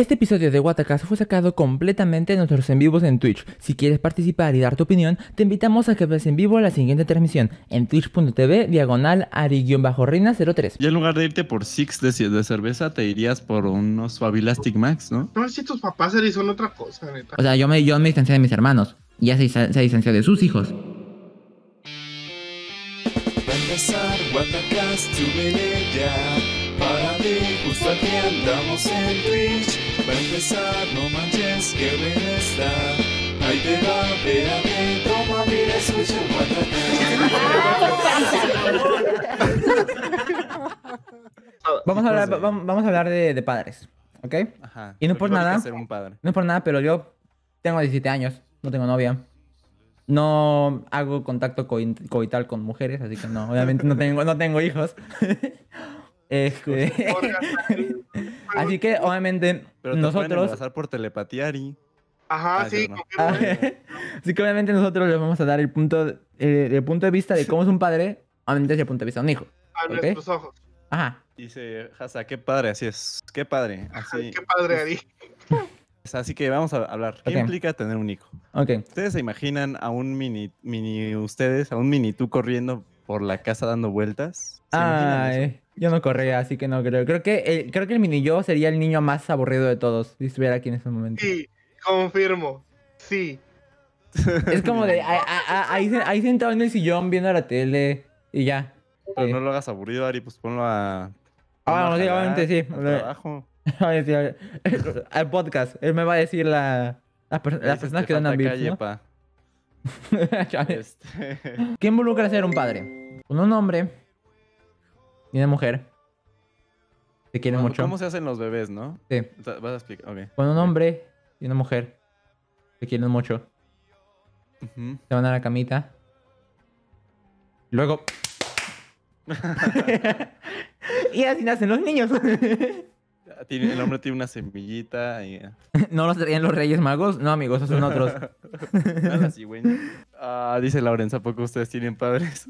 Este episodio de Watacast fue sacado completamente de nuestros en vivos en Twitch. Si quieres participar y dar tu opinión, te invitamos a que veas en vivo la siguiente transmisión en twitch.tv diagonal ari-reina03. Y en lugar de irte por six de, de cerveza, te irías por unos Fabilastic Max, ¿no? No, si tus papás son otra cosa, neta. O sea, yo me, yo me distancié de mis hermanos. Y ya se, se distanció de sus hijos. Va a empezar Watacast, súbele ya Para ti, justo aquí andamos en Twitch Va a empezar, no manches, que buena está Ahí te va, espérate, toma, mira, escucha el Vamos a hablar, vam- vamos a hablar de, de padres, ¿ok? Ajá. Y no por nada. ser un padre. No es por nada, pero yo tengo 17 años, no tengo novia. No hago contacto coi- coital con mujeres, así que no, obviamente no tengo, no tengo hijos. Este, así que obviamente Pero te nosotros, embarazar por telepatía, Ari. Ajá, Ah, sí, no. así que obviamente nosotros les vamos a dar el punto, eh, el punto de vista de cómo es un padre, obviamente desde el punto de vista de un hijo. a ¿ok? nuestros ojos. Ajá. Dice Hasa, qué padre, así es. Qué padre. Así, qué padre, Ari. así que vamos a hablar. ¿Qué implica tener un hijo? ¿Ustedes se imaginan a un mini, mini ustedes, a un mini tú corriendo por la casa dando vueltas? ¿Se imaginan eso? Ay, yo no corría, así que no creo. Creo que el, creo que el mini yo sería el niño más aburrido de todos si estuviera aquí en ese momento. Sí, confirmo. Sí. Es como de ahí, ahí- ahí se- ahí sentado en el sillón viendo la tele y ya. Pero no lo hagas aburrido, Ari, pues ponlo a. Ah, a bueno, obviamente sí. al trabajo. Al- Al podcast. Él me va a decir la, las, per- Ahí las personas "Te que dan bits, calle, ¿no? pa". Chale. Este, ¿Qué involucra ser un padre? Con un hombre y una mujer. Te quieren ¿Cómo- mucho. ¿Cómo se hacen los bebés, no? Sí. Vas a explicar. Ok. Con un hombre y una mujer. Te quieren mucho. Ujú. Se van a la camita. Luego. y así nacen los niños. El hombre tiene una semillita y. ¿No los traían los Reyes Magos? No, amigos, esos son otros. Nada así, güey. Ah, dice Laurenza, ¿a poco ustedes tienen padres?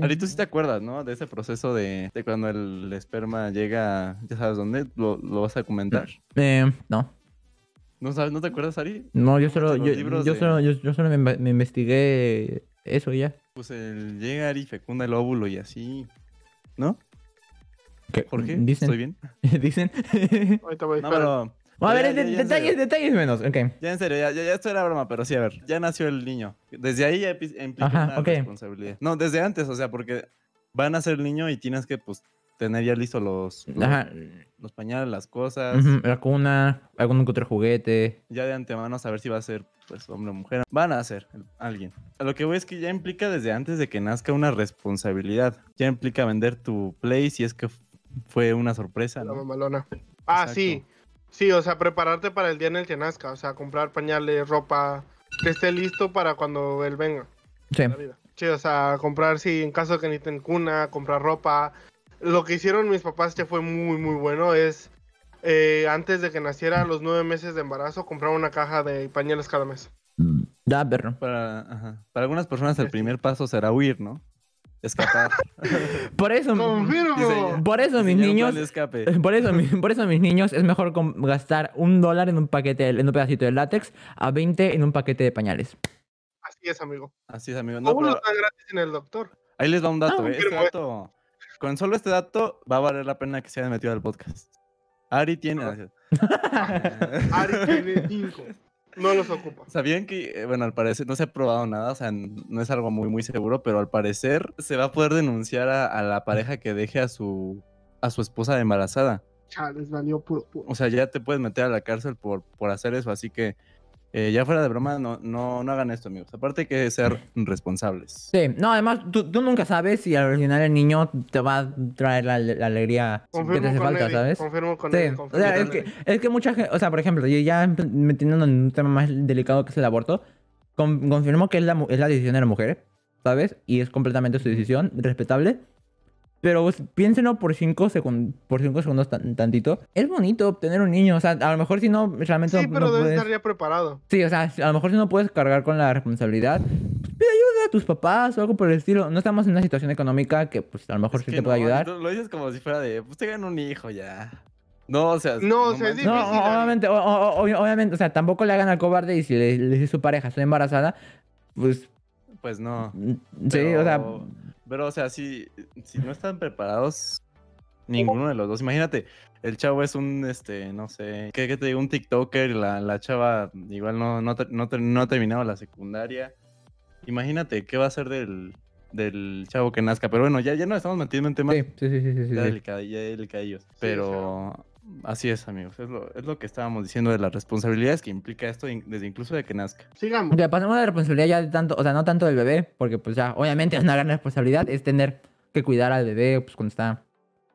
Ari, tú sí te acuerdas, ¿no? De ese proceso de, de cuando el esperma llega, ya sabes dónde, lo, lo vas a comentar. Eh, no. ¿No sabes, no te acuerdas, Ari? No, yo solo, yo, libros yo de- solo, yo, yo solo me, inve- me investigué eso ya. Pues el llega Ari, fecunda el óvulo y así. ¿No? ¿Qué? Jorge, Dicen. ¿estoy bien? Dicen. Ahorita voy, No, espera. Pero... a ver, ya, de- ya, ya, en detalles, detalles menos. Ok. Ya en serio, ya, ya, ya esto era broma, pero sí, a ver, ya nació el niño. Desde ahí ya implica Ajá, una responsabilidad. No, desde antes, o sea, porque va a nacer el niño y tienes que, pues, tener ya listos los, los, pañales, las cosas. Ujú, La cuna, algún otro juguete. Ya de antemano saber si va a ser, pues, hombre o mujer. Van a ser el- alguien. A lo que voy es que ya implica desde antes de que nazca una responsabilidad. Ya implica vender tu play si es que fue una sorpresa, La ¿no? mamalona. Ah, Exacto. sí. Sí, o sea, prepararte para el día en el que nazca. O sea, comprar pañales, ropa, que esté listo para cuando él venga. Sí. a la vida. Sí, o sea, comprar, sí, en caso de que necesiten cuna, comprar ropa. Lo que hicieron mis papás que fue muy, muy bueno es, eh, antes de que naciera, a los nueve meses de embarazo, comprar una caja de pañales cada mes. Da, perro. Para, ajá. Para algunas personas el primer paso será huir, ¿no? Escapar. Por eso. ¡Confirmo! Por eso mis niños. Por eso, por eso mis niños es mejor gastar un dólar en un paquete, en un pedacito de látex a 20 en un paquete de pañales. Así es, amigo. Así es, amigo. No, No, uno está gratis en el doctor. ahí les va un dato, Ah, ¿eh? Este dato. Con solo este dato va a valer la pena que se hayan metido al podcast. Ari tiene. Ari tiene cinco. No los ocupa. ¿Sabían que, eh, bueno, al parecer no se ha probado nada, o sea, no es algo muy, muy seguro, pero al parecer se va a poder denunciar a, a la pareja que deje a su, a su esposa embarazada. Chales, valió puro, puro. O sea, ya te puedes meter a la cárcel por, por hacer eso, así que eh, ya fuera de broma, no, no, no hagan esto, amigos. Aparte hay que ser responsables. Sí, no, además tú, tú nunca sabes si al final el niño te va a traer la, la alegría que te Confirmo hace con falta, Eddie, ¿sabes? Confirmo con Sí, él. o sea, es que, es que mucha gente, o sea, por ejemplo, yo ya metiéndonos en un tema más delicado que es el aborto, con- confirmo que es la, es la decisión de la mujer, ¿sabes? Y es completamente su decisión, respetable. Pero pues, piénsenlo por 5 segundos, por cinco segundos tan- tantito. Es bonito obtener un niño, o sea, a lo mejor si no, realmente Sí, no, pero no debe puedes... estar ya preparado. Sí, o sea, a lo mejor si no puedes cargar con la responsabilidad, pues, pide ayuda a tus papás o algo por el estilo. No estamos en una situación económica que pues a lo mejor Es sí te puede no, ayudar. Lo, lo dices como si fuera de, pues te un hijo ya. No, o sea. No, o sea, es. No, difícil, obviamente, o- o- obviamente, o sea, tampoco le hagan al cobarde y si le, le dice su pareja, estoy embarazada, pues Pues no. sí, o sea, Pero- o sea, si, si no están preparados, ninguno de los dos. Imagínate, el chavo es un, este, no sé, ¿qué, qué te digo? Un TikToker la, la chava igual no, no, no, no ha terminado la secundaria. Imagínate, ¿qué va a ser del, del chavo que nazca? Pero bueno, ya, ya nos estamos metiendo en temas sí, sí, sí, sí, sí, sí. ya, delicad- ya delicadillos. Pero así es, amigos. Es lo, es lo que estábamos diciendo de las responsabilidades que implica esto, in- desde incluso de que nazca. Sigamos. Ok, pasemos a la responsabilidad ya de tanto, o sea, no tanto del bebé, porque pues ya, obviamente es una gran responsabilidad, es tener que cuidar al bebé, pues cuando está,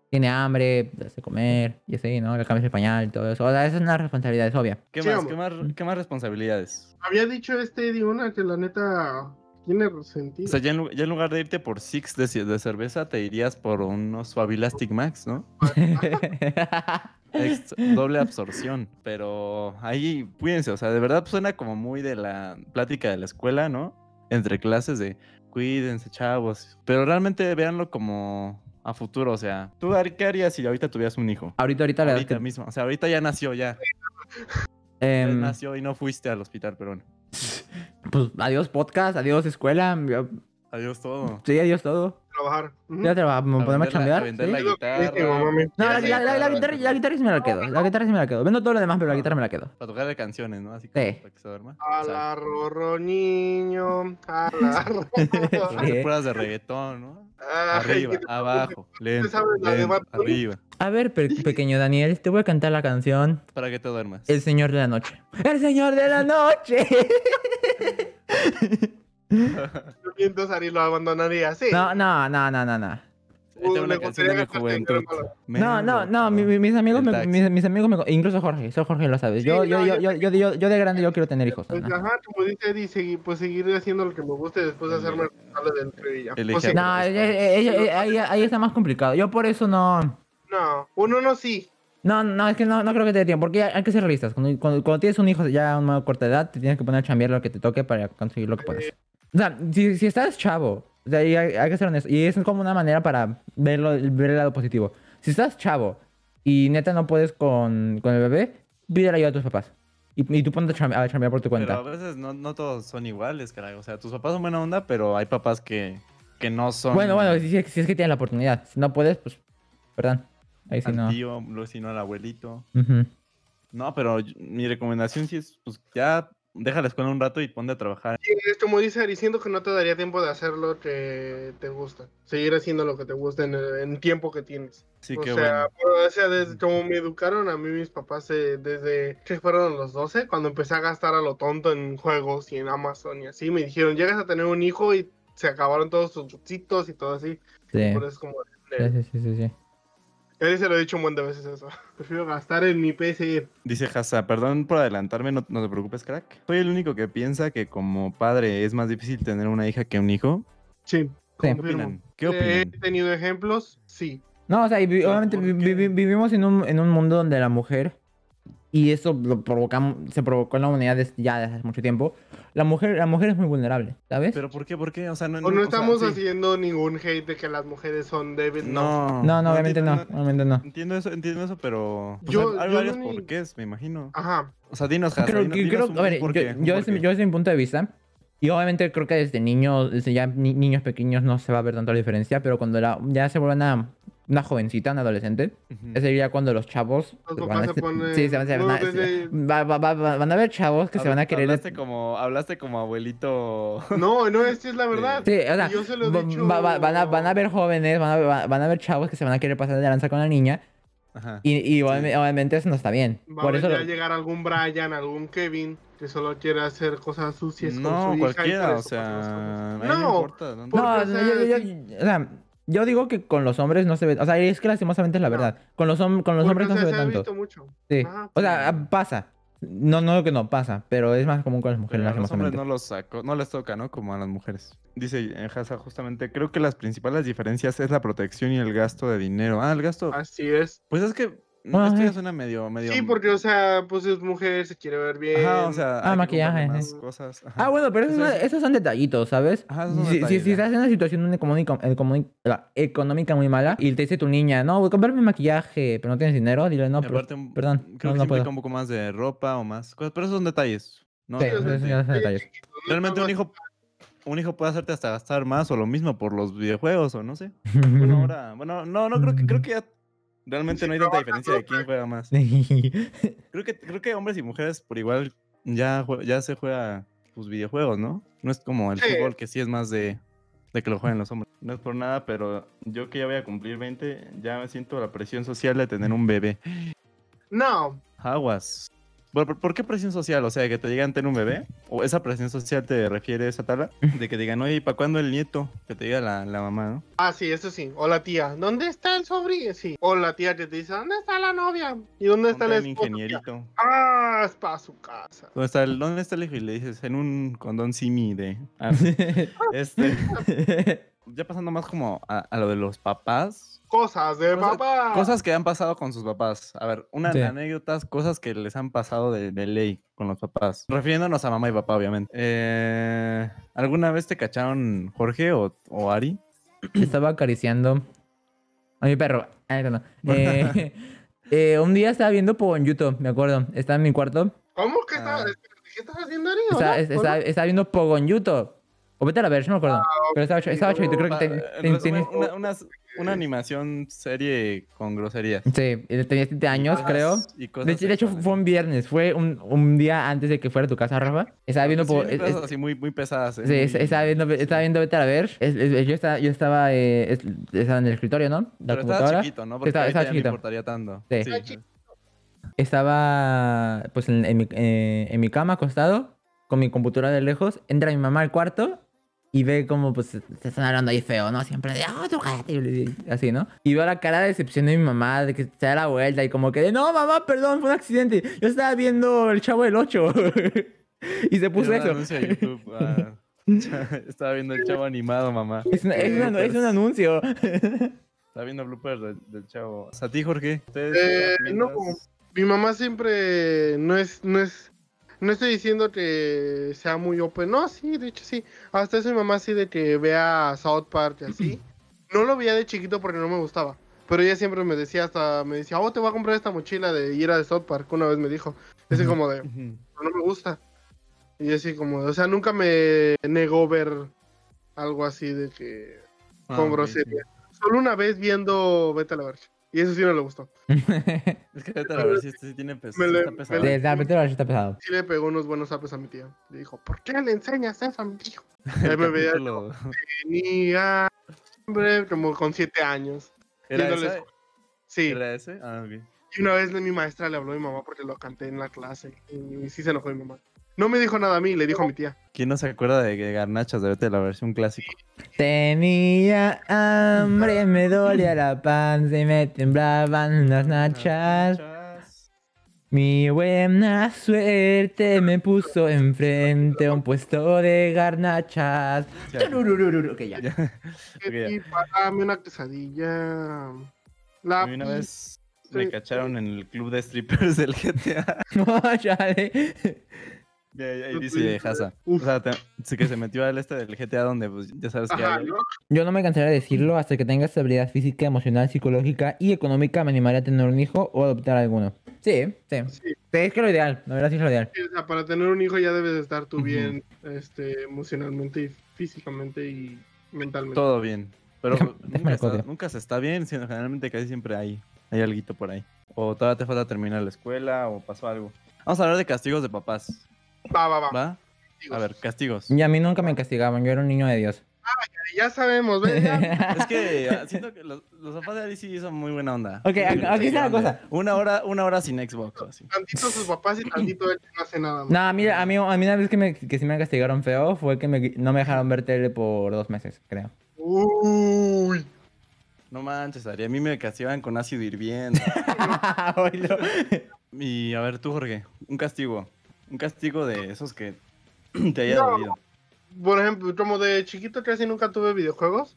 tiene hambre, darse comer, y así, ¿no? Le cambias el pañal y todo eso. O sea, esa es una responsabilidad, es obvia. ¿Qué más? ¿Qué más? ¿Qué más responsabilidades? Había dicho este de una que la neta tiene sentido. O sea, ya en, lu- ya en lugar de irte por six de, de cerveza, te irías por unos Suavilastic Max, ¿no? Ex- doble absorción. Pero ahí, cuídense, o sea, de verdad suena como muy de la plática de la escuela, ¿no? Entre clases de cuídense, chavos. Pero realmente véanlo como a futuro, o sea, ¿tú qué harías si ahorita tuvieras un hijo? ahorita, ahorita, la Ahorita que, mismo, o sea, ahorita ya nació, ya. Em, nació y no fuiste al hospital, pero bueno. pues adiós podcast, adiós escuela, Adiós todo. sí, adiós todo. Trabajar. Ujú. Ya trabajamos, A podemos vender la- a la que guitarra. me- No, la, la- la- la guitarra, la guitarra sí me la quedo. La guitarra sí me la quedo. Vendo todo lo demás, pero la guitarra me la quedo. Para tocarle canciones, ¿no? Así Sí. para que se duerma. A la rorro niño, a la rorro. Puras de reggaetón, ¿no? Arriba, ¿qué te- abajo, lento, arriba. A ver, pe- pequeño Daniel, te voy a cantar la canción Para que te duermas. El Señor de la Noche. ¡El Señor de la Noche! Ari lo abandonaría, sí. No, no, no, no, no, no. Esta es una canción de mi juventud. No, no, no, mi- mi- mis amigos, mis, mis amigos, me, incluso Jorge, solo Jorge lo sabe. Sí, Yo, yo, no, yo, yo yo, yo, yo, yo de grande yo quiero tener hijos. Pues, ¿no? ajá, como dice Eddie, seguir, pues seguir haciendo lo que me gusta y después hacerme responsable del. Elige Pues, No, eh, eh, eh, eh, ahí, ahí está más complicado. Yo por eso no... no, uno no sí. No, no, es que no, no creo que te dé tiempo, porque hay que ser realistas. Cuando, cuando, cuando tienes un hijo ya a una corta edad, te tienes que poner a chambear lo que te toque para conseguir lo que puedas. O sea, si, si estás chavo, o sea, hay, hay que ser honesto, y es como una manera para verlo, ver el lado positivo. Si estás chavo y neta no puedes con, con el bebé, pídele ayuda a tus papás. Y, y tú ponte a chambe- a chambear por tu Pero cuenta. a veces no, no todos son iguales, caray. O sea, tus papás son buena onda, pero hay papás que, que no son. Bueno, bueno, si, si es que tienes la oportunidad. Si no puedes, pues, perdón. Ahí sí al no. tío, luego si no al abuelito. Ujú. No, pero mi recomendación sí es, pues ya deja la escuela un rato y ponte a trabajar. Sí, es como dice Ari, siento que no te daría tiempo de hacer lo que te gusta. Seguir haciendo lo que te gusta en el en tiempo que tienes. Sí, o que sea, bueno. o sea, desde como me educaron a mí mis papás eh, desde que fueron los 12, cuando empecé a gastar a lo tonto en juegos y en Amazon y así, me dijeron, llegas a tener un hijo y se acabaron todos tus gustitos y todo así. Sí. Por eso es como... Sí, sí, sí, sí, sí. Ya se lo he dicho un buen de veces eso. Prefiero gastar en mi PC. Dice Hassa, perdón por adelantarme, no, no te preocupes, crack. Soy el único que piensa que como padre es más difícil tener una hija que un hijo. Sí. ¿Qué opinan? ¿Qué Eh, opinan? He tenido ejemplos, sí. No, o sea, y vi- ¿Pero obviamente vi- vi- vivimos en un, en un mundo donde la mujer, y eso lo provocamos, se provocó en la humanidad des- ya desde hace mucho tiempo, la mujer, la mujer es muy vulnerable, ¿sabes? ¿Pero por qué? ¿Por qué? O sea, no, O no o sea, estamos sí. haciendo ningún hate de que las mujeres son débiles. No. No, no, no, obviamente no, entiendo- obviamente no. Entiendo eso, entiendo eso, pero pues, Yo- hay, hay yo varios no ni- porqués, me imagino. Ajá. O sea, dinos, Hassa, Creo, dinos- dinos creo- un- a ver, porqué, yo, yo desde, yo desde mi punto de vista, y obviamente creo que desde niños, desde ya ni- niños pequeños no se va a ver tanto la diferencia, pero cuando la- ya se vuelve una, una jovencita, una adolescente, Ujú. ese sería cuando los chavos Los van papás a, se ponen- sí, se van, se van no, a- van a ver chavos que se van a querer Hablaste como, hablaste como abuelito. No, no, esta es la verdad. Sí, o sea, yo se lo he dicho- va- va- van, a, van a ver jóvenes, van a, va- van a ver chavos que se van a querer pasar de lanza con la niña. Ajá. Y, y obvi- obviamente eso no está bien. Va Por a eso. llegar algún Brian, algún Kevin, que solo quiere hacer cosas sucias con No, su hija y o sea, a No, no importa. ¿no? No, porque, o no, sea, yo, yo- sí. yo- o sea, yo digo que con los hombres no se ve. O sea, es que lastimosamente es la No. verdad. Con los, hom- con los Porque, hombres no se ve ha tanto. visto mucho. Sí. Ajá, O sea, pasa. No, no que no pasa, pero es más común con las mujeres, Pero a los hombres no los saco, no les toca, ¿no? Como a las mujeres. Dice eh, Hassa justamente, creo que las principales diferencias es la protección y el gasto de dinero. Ah, el gasto. Así es. Pues es que Bueno, Esto sí. ya suena medio, medio. Sí, porque, o sea, pues es mujer, se quiere ver bien. Ajá, o sea. Ah, maquillaje, sí. cosas. ajá. Ah, bueno, pero esos, Eso son- es- esos son detallitos, ¿sabes? Ajá, esos son si, si- detalles, si ya. estás en una situación económica, económica, muy mala y te dice tu niña, no, voy a comprarme maquillaje, pero no tienes dinero, dile, no, pero, perdón, Creo no, que no sí un poco más de ropa o más cosas, pero esos son detalles. ¿no? Sí, ya son detalles. Realmente un hijo, un hijo puede hacerte hasta gastar más o lo mismo por los videojuegos o no sé. Bueno, ahora, bueno, no, no creo que creo que ya realmente Sí, no hay tanta diferencia de quién juega más. Creo que creo que hombres y mujeres por igual ya ya se juega pues videojuegos, ¿no? No es como el Sí. fútbol que sí es más de de que lo jueguen los hombres. No es por nada, pero yo que ya voy a cumplir 20, ya me siento la presión social de tener un bebé. No, Aguas. Bueno, ¿por, por qué presión social? O sea, que te digan tener un bebé. ¿O esa presión social te refiere a esa tabla? De que digan, oye, ¿y para cuándo el nieto? Que te diga la, la mamá, ¿no? Ah, sí, eso sí. O la tía, ¿dónde está el sobrino? Sí. O la tía que te dice, ¿dónde está la novia? ¿Y dónde está el esposo? ingenierito. Ah, es para su casa. ¿Dónde está, el, ¿Dónde está el hijo? Y le dices, en un condón simi de... Ah, este, ya pasando más como a, a lo de los papás. Cosas de Cosas- papá. Cosas que han pasado con sus papás. A ver, unas Sí. anécdotas, cosas que les han pasado de, de ley con los papás. Refiriéndonos a mamá y papá, obviamente. Eh, ¿Alguna vez te cacharon Jorge o, o Ari? Estaba acariciando a mi perro. No, no. Eh, eh, un día estaba viendo por YouTube, me acuerdo. Estaba en mi cuarto. ¿Cómo que estaba? Ah. ¿Qué estaba haciendo Ari? Estaba, ¿Hola? es- estaba, ¿Hola? estaba viendo Pogon YouTube. O vete a la ver, no me acuerdo. Pero estaba, estaba chavito, creo que Ah, ten- en ten- resumen, tenía- una, animación serie con groserías. Sí, eh, tenía 7 años, cosas- creo. y cosas De hecho, de hecho, sexuales. fue un viernes. Fue un, un día antes de que fuera a tu casa, Rafa. Estaba viendo Sí, por... sí, es- cosas es- así muy, muy pesadas. ¿eh? Sí, estaba viendo, estaba viendo Vete a la ver. Es- es- yo estaba, yo estaba, eh, es- estaba en el escritorio, ¿no? La Pero estaba computadora. chiquito, ¿no? Porque Estaba- estaba ya no chiquito. importaría tanto. Sí. Estaba chiquito. Estaba pues en, en mi, eh, en mi cama acostado, con mi computadora de lejos. Entra mi mamá al cuarto y ve como pues se están hablando ahí feo, ¿no? Siempre de, oh, tú cállate", y así, ¿no? Y veo la cara de decepción de mi mamá, de que se da la vuelta y como que de, no, mamá, perdón, fue un accidente. Yo estaba viendo el chavo del 8. y se puso eso. anuncio de YouTube, ah, Estaba viendo el chavo animado, mamá. Es, una- es una- es un anuncio. Estaba viendo bloopers del, del chavo. ¿A ti, Jorge? ¿Ustedes, Eh, no, mi mamá siempre no es, no es, no estoy diciendo que sea muy open, no, sí, de hecho sí, hasta eso mi mamá sí de que vea South Park y así, no lo veía de chiquito porque no me gustaba, pero ella siempre me decía hasta, me decía, oh, te voy a comprar esta mochila de ir a de South Park, una vez me dijo, así Ujú. como de, no me gusta, y así como, o sea, nunca me negó ver algo así de que, Ah, con grosería, solo una vez viendo Vete a la Verge, y eso sí no le gustó. Es que vete a ver si este sí tiene pes- Me sí le- está pesado. Sí, está, vete a ver si está pesado. sí le pegó unos buenos zapes a mi tía. Le dijo, ¿por qué le enseñas eso a mi hijo? Y El ahí me veía capítulo- tenía hombre, como con siete años. ¿Era, esa? Sí. ¿Era ese? Ah, ok. Y una vez mi maestra le habló a mi mamá porque lo canté en la clase. Y sí se enojó mi mamá. No me dijo nada a mí, le dijo a mi tía. ¿Quién no se acuerda de que Garnachas de la versión clásico? Tenía hambre, me dolía la panza y me temblaban las nachas. Mi buena suerte me puso enfrente a un puesto de garnachas. Ya. Ok, ya. Ya. Ok, ya. Una quesadilla. La A mí una vez me sí. cacharon en el club de strippers del GTA. No, chale. Y ahí, dice. O sea, te- sí que se metió al este del GTA donde pues, ya sabes que Ajá, hay. ¿no? Yo no me cansaré de decirlo, hasta que tenga estabilidad física, emocional, psicológica y económica, me animaré a tener un hijo o adoptar alguno. Sí, sí. Es que lo ideal, la verdad sí es lo ideal. Sí, o sea, para tener un hijo ya debes de estar tú bien este, emocionalmente y físicamente y mentalmente. Todo bien. Pero Déjame- nunca, déjame está, copio. nunca se está bien, sino generalmente casi siempre hay, hay alguito por ahí. O todavía te falta terminar la escuela o pasó algo. Vamos a hablar de castigos de papás, Va, va, va. A ver, castigos. Y a mí nunca me castigaban, yo era un niño de Dios. Ya sabemos, ¿ves? Ya. Es que ah, siento que los, los papás de Ari sí son muy buena onda. Ok, aquí- está la cosa. Una hora, una hora sin Xbox así. Tantito sus papás y tantito él no hace nada. más. No, mira, a mí, a mí una vez que, me, que sí me castigaron feo fue que me, no me dejaron ver tele por dos meses, creo. Uy. No manches, Ari, a mí me castigaban con ácido hirviendo. Y a ver, tú, Jorge, un castigo. Un castigo de esos que te haya No. dolido. Por ejemplo, como de chiquito casi nunca tuve videojuegos.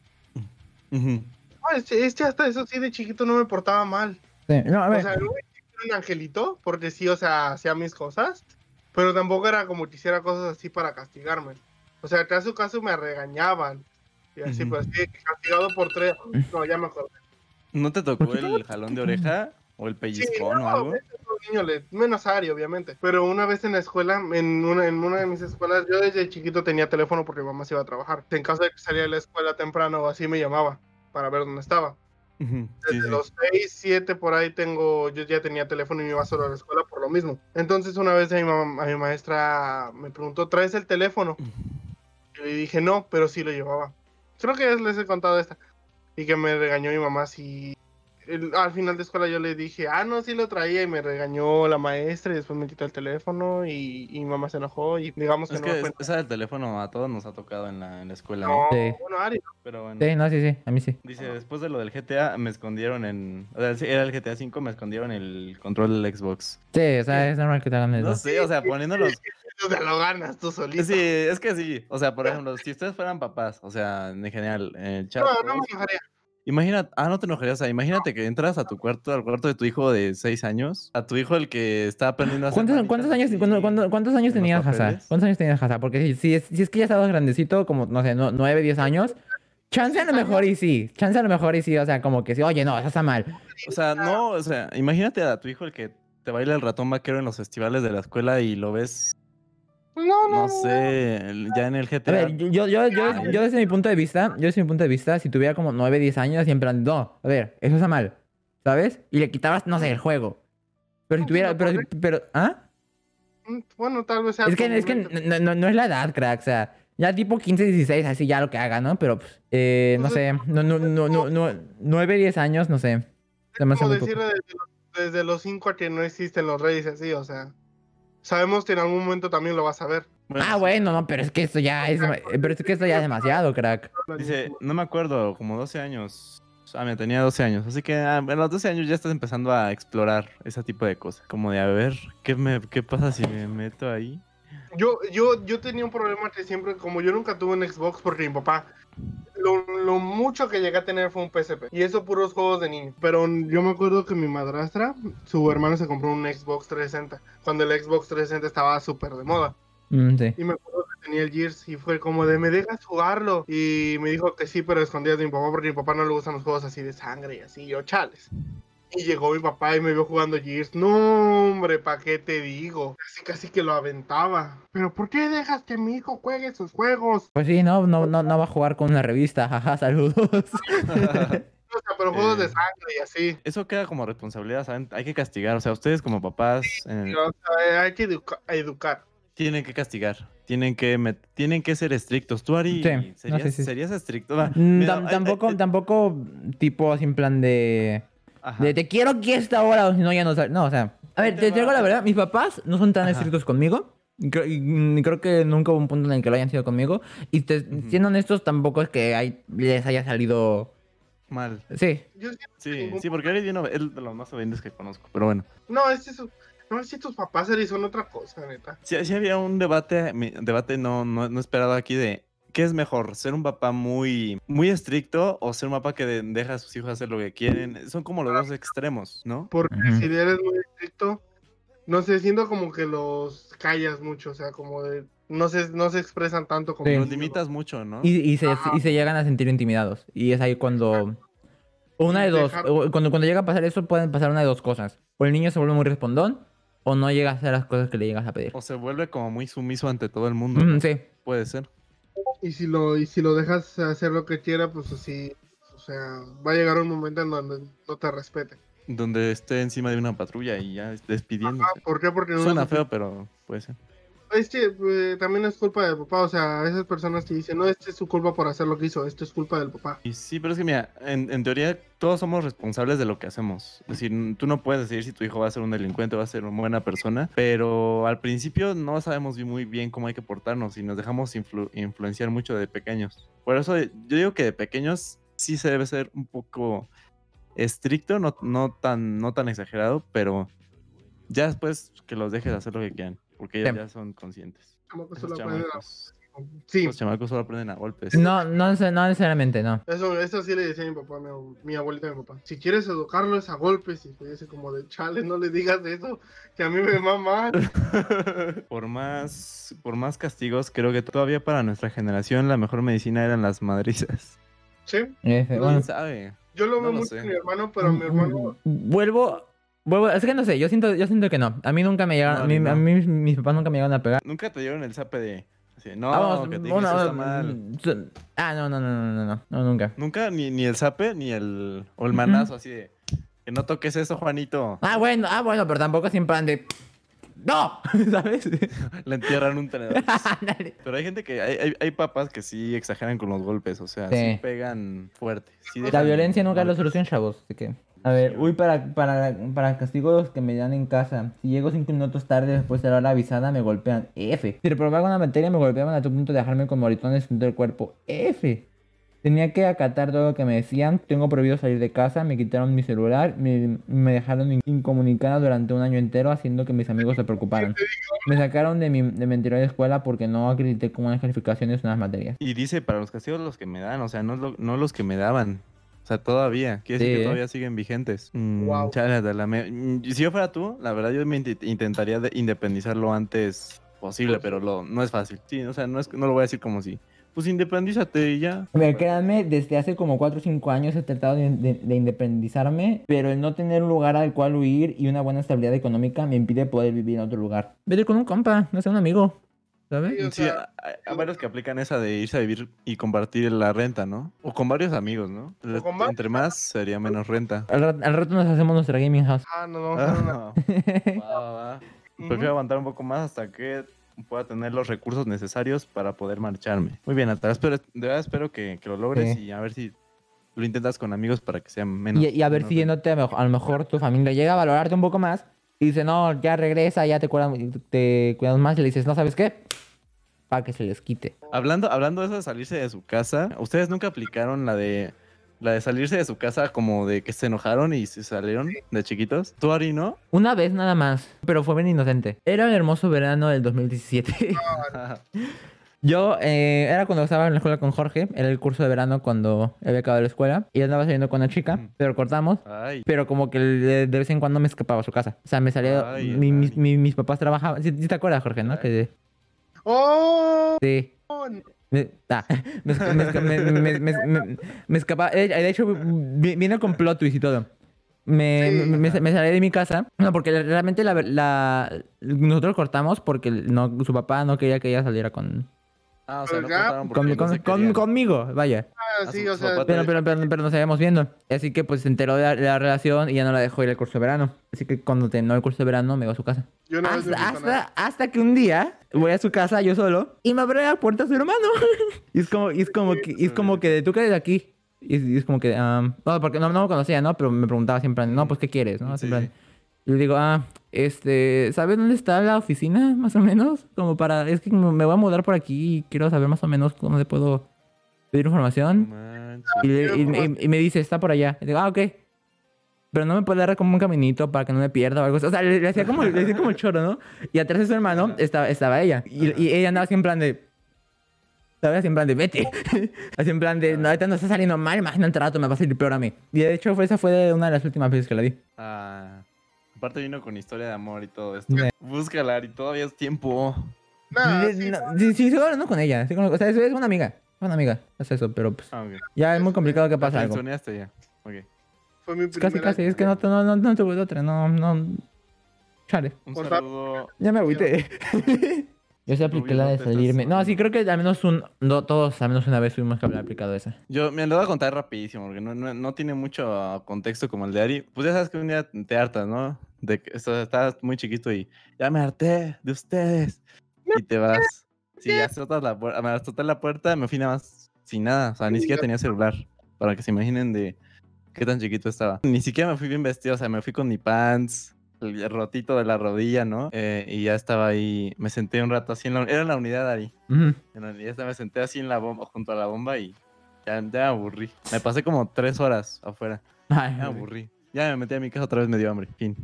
Ah, este, este hasta eso sí de chiquito no me portaba mal. Sí. No, a O ver. sea, no a decir que era un angelito, porque sí, o sea, hacía mis cosas, pero tampoco era como que hiciera cosas así para castigarme. O sea, tras su caso me regañaban. Y así, pues sí, castigado por tres. No, ya me acuerdo. ¿No te tocó ¿Por qué el jalón de oreja o el Sí, pellizcón no, o algo? Niño le- menos Ari, obviamente. Pero una vez en la escuela, en una, en una de mis escuelas, yo desde chiquito tenía teléfono porque mi mamá se iba a trabajar. En caso de que salía de la escuela temprano o así, me llamaba para ver dónde estaba. Desde sí. los 6, 7 por ahí tengo, yo ya tenía teléfono y me iba solo a la escuela por lo mismo. Entonces una vez a mi, mamá- a mi maestra me preguntó, ¿traes el teléfono? Y dije, no, pero sí lo llevaba. Creo que les he contado esta. Y que me regañó mi mamá si... el- al final de escuela yo le dije, ah, no, sí lo traía y me regañó la maestra y después me quitó el teléfono y, y mamá se enojó y digamos que Es no que me fue- esa del teléfono a todos nos ha tocado en la, en la escuela, No, bueno, Ari, Pero bueno. Sí, no, sí, sí. A mí sí. Dice, después de lo del GTA, me escondieron en... O sea, era el GTA V, me escondieron el control del Xbox. Sí, o sea, es normal que te hagan eso. No sé, o sea, poniéndolos... te lo ganas tú solito. Sí, es que sí. O sea, por ejemplo, si ustedes fueran papás, o sea, en general, en el chat... No, no me todos, enojaría. Imagina, ah, no te enojarías, o sea, imagínate que entras a tu cuarto, al cuarto de tu hijo de 6 años, a tu hijo el que está aprendiendo a hacer ¿Cuántos, años, cuántos años tenías, Hazard? ¿Cuántos años tenías, Hazard? Porque si, si, es, si es que ya estabas grandecito, como, no sé, no- nueve, diez años, chance a lo mejor y sí. Chance a lo mejor y sí, o sea, como que sí, oye, no, eso está mal. O sea, no, o sea, imagínate a tu hijo el que te baila el ratón vaquero en los festivales de la escuela y lo ves, No, no, no sé, ya en el A GTA. ver, yo, yo, yo, yo, yo desde mi punto de vista, yo desde mi punto de vista, si tuviera como 9, 10 años y en plan, no, a ver, eso está mal, ¿sabes? Y le quitabas, no sé, el juego. Pero si No, tuviera, pero pero, pero, ¿ah? Mm, Bueno, tal vez sea. Es que, es que no, no, no es la edad, crack, o sea, ya tipo 15, 16, así ya lo que haga, ¿no? Pero, pues, eh, no Pues sé, no, no, no, no, no, 9, 10 años, no sé. Se me hace como decir desde, los- desde los 5 a que no existen los reyes así, o sea. Sabemos que en algún momento también lo vas a ver. Bueno, Ah, bueno, no, pero es que esto ya es, pero es que esto ya es demasiado, crack. Dice, no me acuerdo, como 12 años. Ah, me tenía 12 años. Así que ah, a los 12 años ya estás empezando a explorar ese tipo de cosas. Como de, a ver, ¿qué, me, qué pasa si me meto ahí? Yo, yo, yo tenía un problema que siempre, como yo nunca tuve un Xbox porque mi papá, lo, lo mucho que llegué a tener fue un PSP. Y eso puros juegos de niño. Pero yo me acuerdo que mi madrastra, su hermano se compró un Xbox 360. Cuando el Xbox 360 estaba súper de moda. Mm, sí. Y me acuerdo que tenía el Gears y fue como de, ¿me dejas jugarlo? Y me dijo que sí, pero escondidas de mi papá porque a mi papá no le gustan los juegos así de sangre y así, yo chales. Y llegó mi papá y me vio jugando Gears. No, hombre, ¿pa' qué te digo? Casi, casi que lo aventaba. ¿Pero por qué dejas que mi hijo juegue sus juegos? Pues sí, no, no, no, no va a jugar con una revista, jaja, saludos. O sea, pero juegos de Eh. sangre y así. Eso queda como responsabilidad, ¿saben? Hay que castigar. O sea, ustedes como papás eh, O sea, hay que educa- educar. tienen que castigar. Tienen que, tienen que ser estrictos. Tú, Ari, Sí, no, ¿serías, sí, sí. serías estricto? Mm, mira, tampoco, ay, ay, tampoco tipo así en plan de, ajá. de te quiero aquí a esta hora o si no ya no sal-". No, o sea, a ver, te te digo la verdad, mis papás no son tan Ajá. estrictos conmigo. Y creo, y, mm, creo que nunca hubo un punto en el que lo hayan sido conmigo. Y te- siendo honestos, tampoco es que hay- les haya salido. Mal. Sí. Yo Sí, sí, porque Ari vino- es de los más obedientes que conozco. Pero bueno. No, este es su- No, si tus papás Ari, son otra cosa, neta. Sí, sí había un debate, mi- debate no, no, no esperado aquí de ¿qué es mejor? ¿Ser un papá muy, muy estricto o ser un papá que de- deja a sus hijos hacer lo que quieren? Son como los dos extremos, ¿no? Porque si eres muy estricto, no sé, siento como que los callas mucho, o sea, como de. No se, no se expresan tanto como. Sí. Los limitas mucho, ¿no? Y, y se, y se llegan a sentir intimidados. Y es ahí cuando. Una de dos. Cuando, cuando llega a pasar eso, pueden pasar una de dos cosas. O el niño se vuelve muy respondón, o no llega a hacer las cosas que le llegas a pedir. O se vuelve como muy sumiso ante todo el mundo. Sí. Puede ser. Y si lo, y si lo dejas hacer lo que quiera, pues así. O sea, va a llegar un momento en donde no te respete. Donde esté encima de una patrulla y ya despidiendo. ¿Por qué? Porque no Suena feo, pero puede ser. Es que eh, también es culpa del papá, o sea, esas personas que dicen, no, este es su culpa por hacer lo que hizo, esto es culpa del papá. Y sí, pero es que mira, en, teoría todos somos responsables de lo que hacemos. Es decir, tú no puedes decidir si tu hijo va a ser un delincuente o va a ser una buena persona, pero al principio no sabemos muy bien cómo hay que portarnos y nos dejamos influ- influenciar mucho de pequeños. Por eso yo digo que de pequeños sí se debe ser un poco estricto, no, no, tan, no tan exagerado, pero ya después que los dejes hacer lo que quieran, porque ellos Sí. ya son conscientes. Como que se Esos lo pueden dar. chamacos. Sí, Los chamacos solo aprenden a golpes. No, no, no necesariamente, no. eso, eso sí le decía a mi papá, mi, ab- mi abuelita y mi papá. Si quieres educarlo es a golpes. Y dice como de chale, no le digas eso, que a mí me va mal. por más por más castigos, creo que todavía para nuestra generación la mejor medicina eran las madrizas. Sí, F, ¿Quién bueno. sabe? yo lo veo mucho en mi hermano, pero mi hermano. Vuelvo. Vuelvo, es que no sé, yo siento, yo siento que no. A mí nunca me llegaron, No, a, mí, ni a no. mí mis, mis papás nunca me llegaron a pegar. Nunca te dieron el zape de así, no, Ah, vamos, que te dije, una- "Eso está mal. Ah, no, no, no, no, no, no, no, nunca. Nunca ni, ni el zape ni el o el manazo así de que no toques eso, Juanito. Ah, bueno, ah, bueno, pero tampoco siempre plan de. ¡No! ¿Sabes? Le entierran un tenedor. Pero hay gente que hay, hay, hay papás que sí exageran con los golpes, o sea, sí, Sí. pegan fuerte. sí La violencia nunca es la golpes. solución, chavos. Así que. A ver, uy, para, para, para castigos que me dan en casa. Si llego cinco minutos tarde después de la hora avisada, me golpean. F. Si reprobaba una materia, me golpeaban a tu punto de dejarme con moritones en todo el cuerpo. F. Tenía que acatar todo lo que me decían. Tengo prohibido salir de casa. Me quitaron mi celular. Me, me dejaron in- incomunicada durante un año entero, haciendo que mis amigos se preocuparan. Me sacaron de mi, de mi anterior escuela porque no acredité con buenas calificaciones en las materias. Y dice, para los castigos los que me dan, o sea, no, no los que me daban. O sea, todavía. Quiere decir que ¿eh? todavía siguen vigentes. Mm, Guau. chale, Adela, me- mm, si yo fuera tú, la verdad yo me int- intentaría de- independizar lo antes posible, pero lo, no es fácil. Sí, o sea, no, es, no lo voy a decir como si. Pues independízate y ya. Créanme, desde hace como 4 o 5 años he tratado de, de- de independizarme, pero el no tener un lugar al cual huir y una buena estabilidad económica me impide poder vivir en otro lugar. Vete con un compa, no sea un amigo, ¿sabes? Sí, o Sí, sea, hay, hay varios que aplican esa de irse a vivir y compartir la renta, ¿no? O con varios amigos, ¿no? Con Entre más sería menos renta. Al, ra- al rato nos hacemos nuestra gaming house. Ah, vamos. Ah, va, va, va. Ujú. Prefiero aguantar un poco más hasta que pueda tener los recursos necesarios para poder marcharme. Muy bien, Natalia. Espero, de verdad espero que, que lo logres Sí. y a ver si lo intentas con amigos para que sea menos. Y, y a ver menos si a, lo- a lo mejor tu familia llega a valorarte un poco más y dice, no, ya regresa, ya te cuidan, te cuidas más y le dices, no, ¿sabes qué? Para que se les quite. Hablando, hablando de eso de salirse de su casa, ¿ustedes nunca aplicaron la de la de salirse de su casa como de que se enojaron y se salieron de chiquitos? ¿Tú, Ari, no? Una vez nada más, pero fue bien inocente. Era el hermoso verano del 2017. Yo, eh, era cuando estaba en la escuela con Jorge, era el curso de verano cuando había acabado la escuela, y andaba saliendo con una chica, pero cortamos, Ay, pero como que de, de vez en cuando me escapaba a su casa. O sea, me salía, Ay, mi- mis, ay. mi- mis papás trabajaban, ¿sí, sí te acuerdas, Jorge, no? Que, ¡Oh! sí. Me, me, me esca- me- me- me- me- me escapaba, eh, de hecho, vi- viene con plot twist y todo. Me, Sí. me, me- me salí de mi casa. No, porque realmente la, la- nosotros cortamos porque no, su papá no quería que ella saliera con, ah, o sea, no porque con, no con- conmigo, vaya. Ah, A sí, o sea, Pero, pero, pero, pero nos seguíamos viendo. Así que pues se enteró de la, de la relación y ya no la dejó ir al curso de verano. Así que cuando terminó el curso de verano me iba a su casa. yo me Hasta, a- hasta, hasta que un día voy a su casa yo solo y me abre la puerta su hermano. y es como, y es como que, y es como que tú quedas de aquí. Y es, y es como que, ah, no, porque no, no me conocía, ¿no? Pero me preguntaba siempre, no, pues, ¿qué quieres? ¿no? Siempre- sí. Y le digo, ah, este, ¿sabes dónde está la oficina, más o menos? Como para, es que me voy a mudar por aquí y quiero saber más o menos dónde puedo pedir información. Y, le- y- y- y me dice, está por allá. Y digo, ah, ok. Pero no me puede dar como un caminito para que no me pierda o algo así. O sea, le, le hacía como, le hacía como el choro, ¿no? Y atrás de su hermano estaba, estaba ella. Y, y ella andaba así en plan de... ¿Sabes? Así en plan de, vete. Así en plan de, no, ahorita no está saliendo mal, imagínate rato, me va a salir peor a mí. Y de hecho, fue, esa fue una de las últimas veces que la vi. Ah, aparte vino con historia de amor y todo esto. Sí. Búscala, Ari, todavía es tiempo. Nah, Sí, sí, no, sí, sí, sigo hablando con ella. con- o sea, es, es una amiga. Es una amiga. Es eso, pero pues... Ah. Ya es muy complicado que La pase algo. ya. Ok. fue mi Casi, casi. Es que no, no, no, no tuve otra. No, no... Chale. Un saludo. Ya me agüité. Yo sí apliqué la de salirme. No, sí, creo que al menos un... No, todos al menos una vez tuvimos que haber aplicado esa. Yo me lo voy a contar rapidísimo porque no, no, no tiene mucho contexto como el de Ari. Pues ya sabes que un día te hartas, ¿no? De que estás, estás muy chiquito y ya me harté de ustedes. Y te vas. Sí, ya azotas la puerta. Me azoté la puerta, me fui nada más sin nada. O sea, ni siquiera tenía celular. Para que se imaginen de qué tan chiquito estaba. Ni siquiera me fui bien vestido. O sea, me fui con mi pants, el rotito de la rodilla, ¿no? Eh, y ya estaba ahí. Me senté un rato así en la. Era en la unidad, Ari. Ujú. En la unidad me senté así en la bomba, junto a la bomba y ya, ya me aburrí. Me pasé como tres horas afuera. Ay, me aburrí. Ya me metí a mi casa otra vez, me dio hambre. Fin.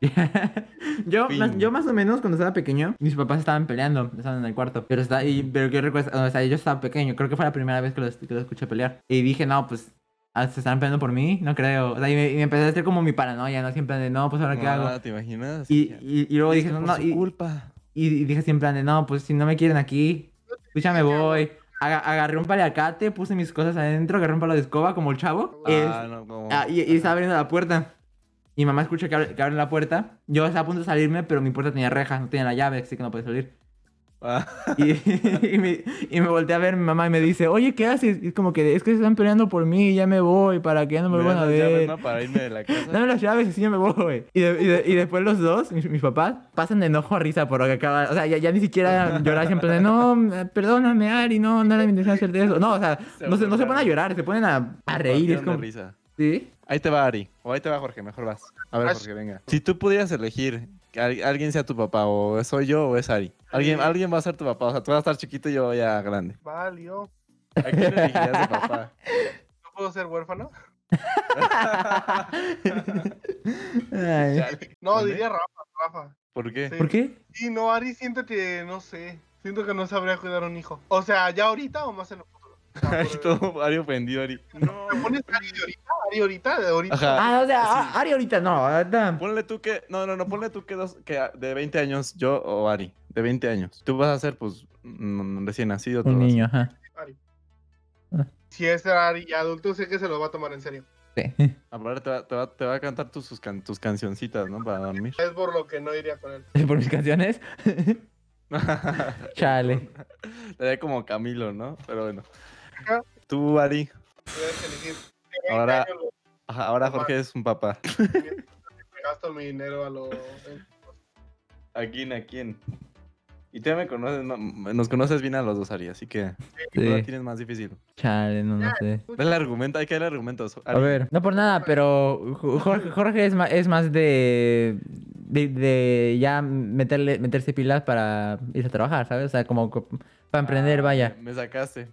yo, Fin. más, yo más o menos cuando estaba pequeño, mis papás estaban peleando, estaban en el cuarto. Pero, está, y, pero yo recuerdo, o sea, yo estaba pequeño, creo que fue la primera vez que los, que los escuché pelear. Y dije, no, pues, ah, se están peleando por mí, no creo. O sea, y me, y me empecé a hacer como mi paranoia, ¿no? Siempre de, no, pues ahora qué hago. Ah, ¿Te imaginas? Y, y, y luego dije, no, por no, su y, culpa. y, y dije siempre de, no, pues si no me quieren aquí, pues ya me voy. Aga- agarré un paliacate, puse mis cosas adentro, agarré un palo de escoba como el chavo. Ah, no, como... Ah, y, y estaba abriendo la puerta. Y mamá escucha que, abre- que abren la puerta. Yo estaba a punto de salirme, pero mi puerta tenía reja, no tenía la llave, así que no podía salir. Ah, Y, y, me, y me volteé a ver mi mamá y me dice, oye, ¿qué haces? Y es como que, es que se están peleando por mí, ya me voy, para que ya no me me vuelvan a las llaves, ver. ¿no? Para irme de la casa. Dame las llaves y sí ya me voy. Y, de- y, de- y después los dos, mis, mis papás, pasan de enojo a risa por lo que acaba. O sea, ya, ya ni siquiera llorar siempre de no, perdóname, Ari, no, no era mi intención hacerte eso. No, o sea, Se no se, no se ponen a llorar, se ponen a, a reír. Es Partieron de como, risa. ¿Sí? Ahí te va Ari. O ahí te va Jorge, mejor vas. A ver, Vas. Jorge, venga. Si tú pudieras elegir alguien sea tu papá, o soy yo o es Ari. Alguien, Sí. alguien va a ser tu papá. O sea, tú vas a estar chiquito y yo ya grande. Valió. ¿A quién elegirías de papá? ¿No puedo ser huérfano? No, diría Rafa, Rafa. ¿Por qué? Sí. ¿Por qué? Sí, no, Ari, siento que, no sé, siento que no sabría cuidar a un hijo. O sea, ¿ya ahorita o más en el por- todo Ari ofendido, Ari. No, ¿me pones Ari de ahorita? Ari ahorita, de ahorita. Ajá. Ah, o sea, Sí. ah, Ari ahorita no. ahorita- Ponle tú que. No, no, no, ponle tú que, dos, que de 20 años, yo o Ari. De 20 años. Tú vas a ser, pues, recién nacido. Un niño, ajá. Ari. Ah. Si es Ari ya adulto, sé que se lo va a tomar en serio. Sí. Aparte, te va, te va, te va a cantar tus, sus can- tus cancioncitas, ¿no? Para dormir. Es por lo que no iría con él. Por mis canciones. Chale. Sería como Camilo, ¿no? Pero bueno. Tú, Ari. Puedes elegir. De 20 Ahora- Ajá, ahora Jorge es un papá. me gasto mi dinero a lo... ¿A quién? ¿A quién? Y tú ya me conoces, no- nos conoces bien a los dos, Ari, así que tú la Sí. tienes más difícil. Chale, no, no sé. Dale argumento, hay que darle argumentos. A ver, no por nada, pero Jo- Jorge, Jorge es, más, es más de, de, de ya meterle, meterse pilas para irse a trabajar, ¿sabes? O sea, como co- para emprender, Ah, vaya. Me sacaste.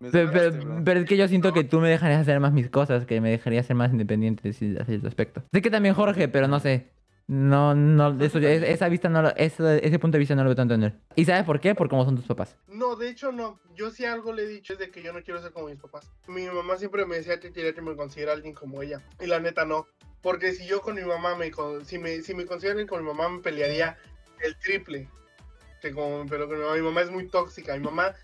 Pero, pero- pero es que yo siento que tú me dejarías hacer más mis cosas, que me dejarías ser más independiente sí, a cierto aspecto. Sé que también Jorge, pero no sé. No, no, eso, es- esa vista no ese, ese punto de vista no lo veo tanto en él. ¿Y sabes por qué? Por cómo son tus papás. No, de hecho no. Yo sí algo le he dicho es de que yo no quiero ser como mis papás. Mi mamá siempre me decía que quería que me considera alguien como ella. Y la neta no. Porque si yo con mi mamá me... Si me, si me consideran con mi mamá me pelearía el triple. Que como, pero con mi mamá, mi mamá es muy tóxica. Mi mamá,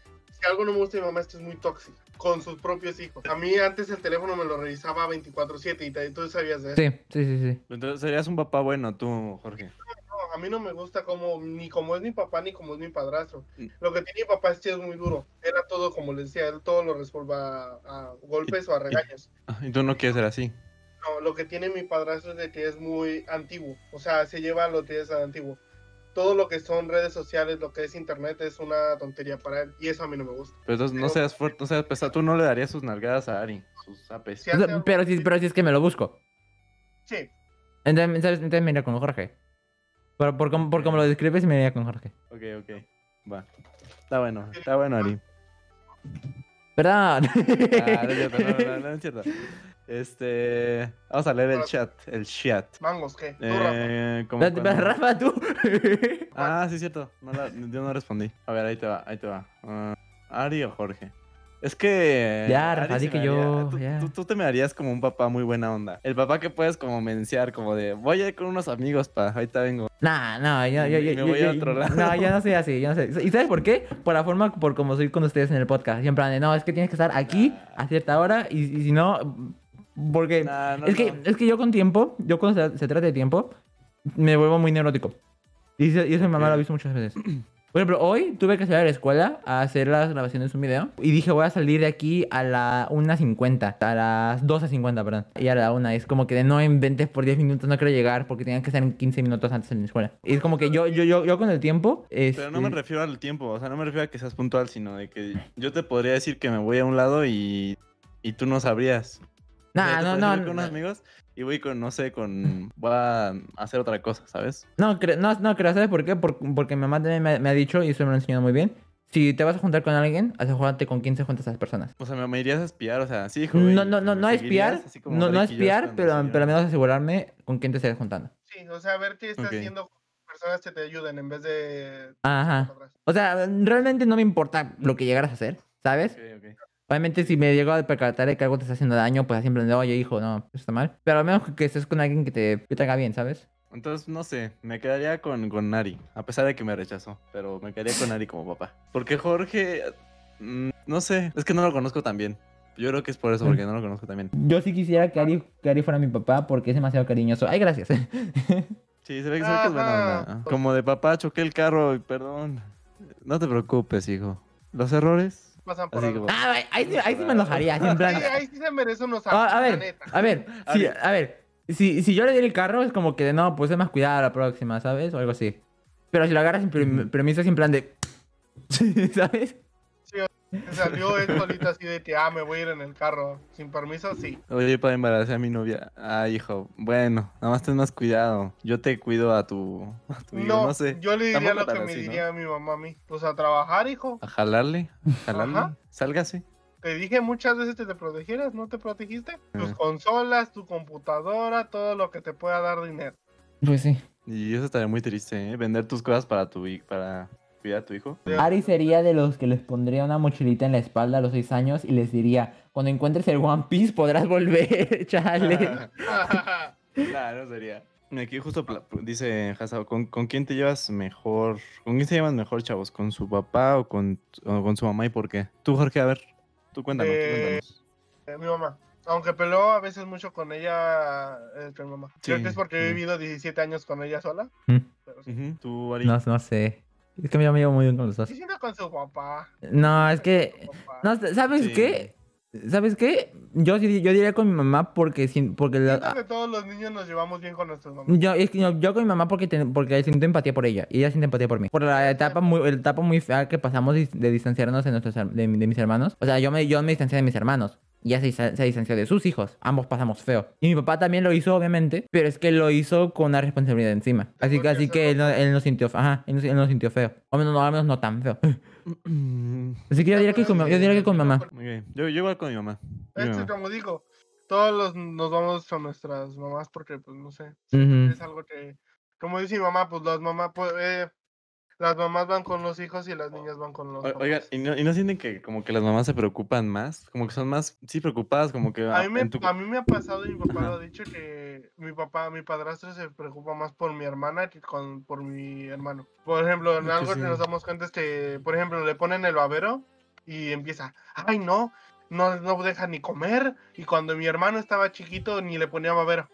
si algo no me gusta de mi mamá es que es muy tóxica. Con sus propios hijos. A mí antes el teléfono me lo revisaba 24/7 y te- tú sabías de eso. Sí, sí, sí, sí. Entonces serías un papá bueno tú, Jorge. No, a mí no me gusta como, ni como es mi papá, ni como es mi padrastro. Mm. Lo que tiene mi papá es que es muy duro. Era todo, como les decía, él todo lo resuelva a, a golpes o a regaños. Ah, Y tú no quieres ser así. No, lo que tiene mi padrastro es de que es muy antiguo. O sea, se lleva lo que es antiguo. Todo lo que son redes sociales, lo que es internet, es una tontería para él. Y eso a mí no me gusta. Pero entonces no Pero- seas fuerte, no seas pesado. Tú no le darías sus nalgadas a Ari, sus apes. Sí, O hace sea, algo- pero, si, pero si es que me lo busco. Sí, Entonces, ¿sabes? Entonces me iría con Jorge. Por, por, cómo- por cómo lo describes, me iría con Jorge. Ok, ok. Va. Está bueno, está bueno, Ari. Perdón. Ah, no es cierto, no, no, no, no es cierto. Este. Vamos a leer el chat. El chat. mangos, ¿qué? Tú, Rafa. Eh, como cuando- Rafa, tú. Ah, sí, cierto. No la- yo no respondí. A ver, ahí te va, ahí te va. Ah, Ari o Jorge. Es que. Ya, Rafa, di que yo, Tú, tú- tú te me harías como un papá muy buena onda. El papá que puedes como menciar, como de voy a ir con unos amigos, pa. Ahorita vengo. Nah, no, yo, yo, Y yo, me yo- voy a yo- otro lado. No, yo no soy así, yo no sé. ¿Y sabes por qué? Por la forma por como soy con ustedes en el podcast. Siempre de, no, es que tienes que estar aquí a cierta hora y, y si no, porque Nah, no, es que no. es que yo con tiempo, yo cuando se, se trata de tiempo, me vuelvo muy neurótico. Y, eso- y eso mi mamá lo ha visto muchas veces. Por ejemplo, hoy tuve que salir a la escuela a hacer las grabaciones de un video. Y dije, voy a salir de aquí a la 1.50. A las 12.50, perdón. Y a la 1. Es como que de no inventes por 10 minutos, no quiero llegar porque tenían que estar en 15 minutos antes en la escuela. Y es como que yo, yo, yo, yo con el tiempo... Pero no me este, refiero al tiempo, o sea, no me refiero a que seas puntual, sino de que yo te podría decir que me voy a un lado y, y tú no sabrías. Nah, no, no, ir con unos amigos y voy con, no sé, con... Voy a hacer otra cosa, ¿sabes? no, cre- no, no, creo, ¿sabes por qué? Por- porque mi mamá también me, me ha dicho, y eso me lo ha enseñado muy bien, si te vas a juntar con alguien, asegúrate con quién se juntas a esas personas. O sea, me, me irías a espiar, o sea, sí, hijo. No, no, no, no espiar, no, no espiar, pero, siguieron. pero al menos asegurarme con quién te estés juntando. Sí, o sea, ver qué estás Ok. haciendo con personas que te ayuden en vez de... Ajá. O sea, realmente no me importa lo que llegaras a hacer, ¿sabes? Ok, ok. Obviamente, si me llego a percatar de que algo te está haciendo daño, pues siempre de, oye, hijo, no, eso está mal. Pero al menos que estés con alguien que te, que te haga bien, ¿sabes? Entonces, no sé, me quedaría con, con Nari, a pesar de que me rechazó, pero me quedaría con Nari como papá. Porque Jorge, mm, no sé, es que no lo conozco tan bien. Yo creo que es por eso, porque no lo conozco tan bien. Yo sí quisiera que Ari, que Ari fuera mi papá porque es demasiado cariñoso. Ay, gracias. Sí, se ve, se ve que es buena onda. Como de papá, choqué el carro, y perdón. No te preocupes, hijo. Los errores. Pasan por que, ah, ahí, sí, ahí sí me enojaría. así en plan- Sí, ahí sí se merece unos Ah, a la ver, a ver, sí, a ver. Si, si yo le diera el carro, es como que no, pues es más cuidado a la próxima, ¿sabes? O algo así. Pero si lo agarras sin permiso, es en plan de. ¿Sabes? Se salió él solito así de que, ah, me voy a ir en el carro. Sin permiso, sí. Oye, para embarazar a mi novia. Ah, hijo. Bueno, nada más ten más cuidado. Yo te cuido a tu, a tu hijo, No, no, sé. yo le diría lo que me así, ¿no? diría mi mamá a mí. Pues a trabajar, hijo. A jalarle. Jalarle. Ajá. Sálgase. Te dije muchas veces que te protegieras, ¿no te protegiste? Tus Ah. consolas, tu computadora, todo lo que te pueda dar dinero. Pues sí. Y eso estaría muy triste, ¿eh? Vender tus cosas para tu para cuidar a tu hijo. Ari sería de los que les pondría una mochilita en la espalda a los seis años y les diría: Cuando encuentres el One Piece podrás volver, chale. Nah, no sería. Aquí justo dice Hasao, ¿con, ¿con quién te llevas mejor? ¿Con quién se llevan mejor, chavos? ¿Con su papá o con, o con su mamá y por qué? Tú, Jorge, a ver. Tú cuéntanos, tú Eh, cuéntanos. Eh, mi mamá. Aunque peleó a veces mucho con ella, es mi mamá. Creo Sí, que es porque he vivido 17 años con ella sola. Mm. Pero sí. Ujú, Tú, Ari. No, no sé. Es que yo me llevo muy bien con los dos. Sí, siento con su papá. No, es que. No, ¿sabes Sí. qué? ¿Sabes qué? Yo, yo diría con mi mamá porque. sin- porque la- Siento que todos los niños nos llevamos bien con nuestros mamás. yo, es que yo, yo con mi mamá porque, ten- porque siento empatía por ella y ella siente empatía por mí. Por la etapa muy, la etapa muy fea que pasamos de distanciarnos de, nuestros, de, de mis hermanos. O sea, yo me, yo me distancié de mis hermanos. Y ella se, se distanció de sus hijos. Ambos pasamos feo. Y mi papá también lo hizo, obviamente. Pero es que lo hizo con una responsabilidad encima. Así que, así que él no, él no sintió. Ajá, él no, él no sintió feo. O menos, no, al menos no tan feo. Así que yo diría que con, yo diría que con mi mamá. Muy bien. Yo, yo igual con mi mamá. Mi mamá. como digo, todos los, nos vamos con nuestras mamás porque, pues, no sé. Es algo que, como dice mi mamá, pues las mamás, pues, eh, las mamás van con los hijos y las niñas van con los O- Oigan. ¿y no, ¿y no sienten que como que las mamás se preocupan más? Como que son más, sí, preocupadas, como que... A ah, mí, me, tu- a mí me ha pasado y mi papá Ajá. lo ha dicho que mi papá, mi padrastro se preocupa más por mi hermana que con, por mi hermano. Por ejemplo, en Es algo que sí. nos damos cuenta es que, por ejemplo, le ponen el babero y empieza, ay no, no, no deja ni comer. Y cuando mi hermano estaba chiquito ni le ponía babero.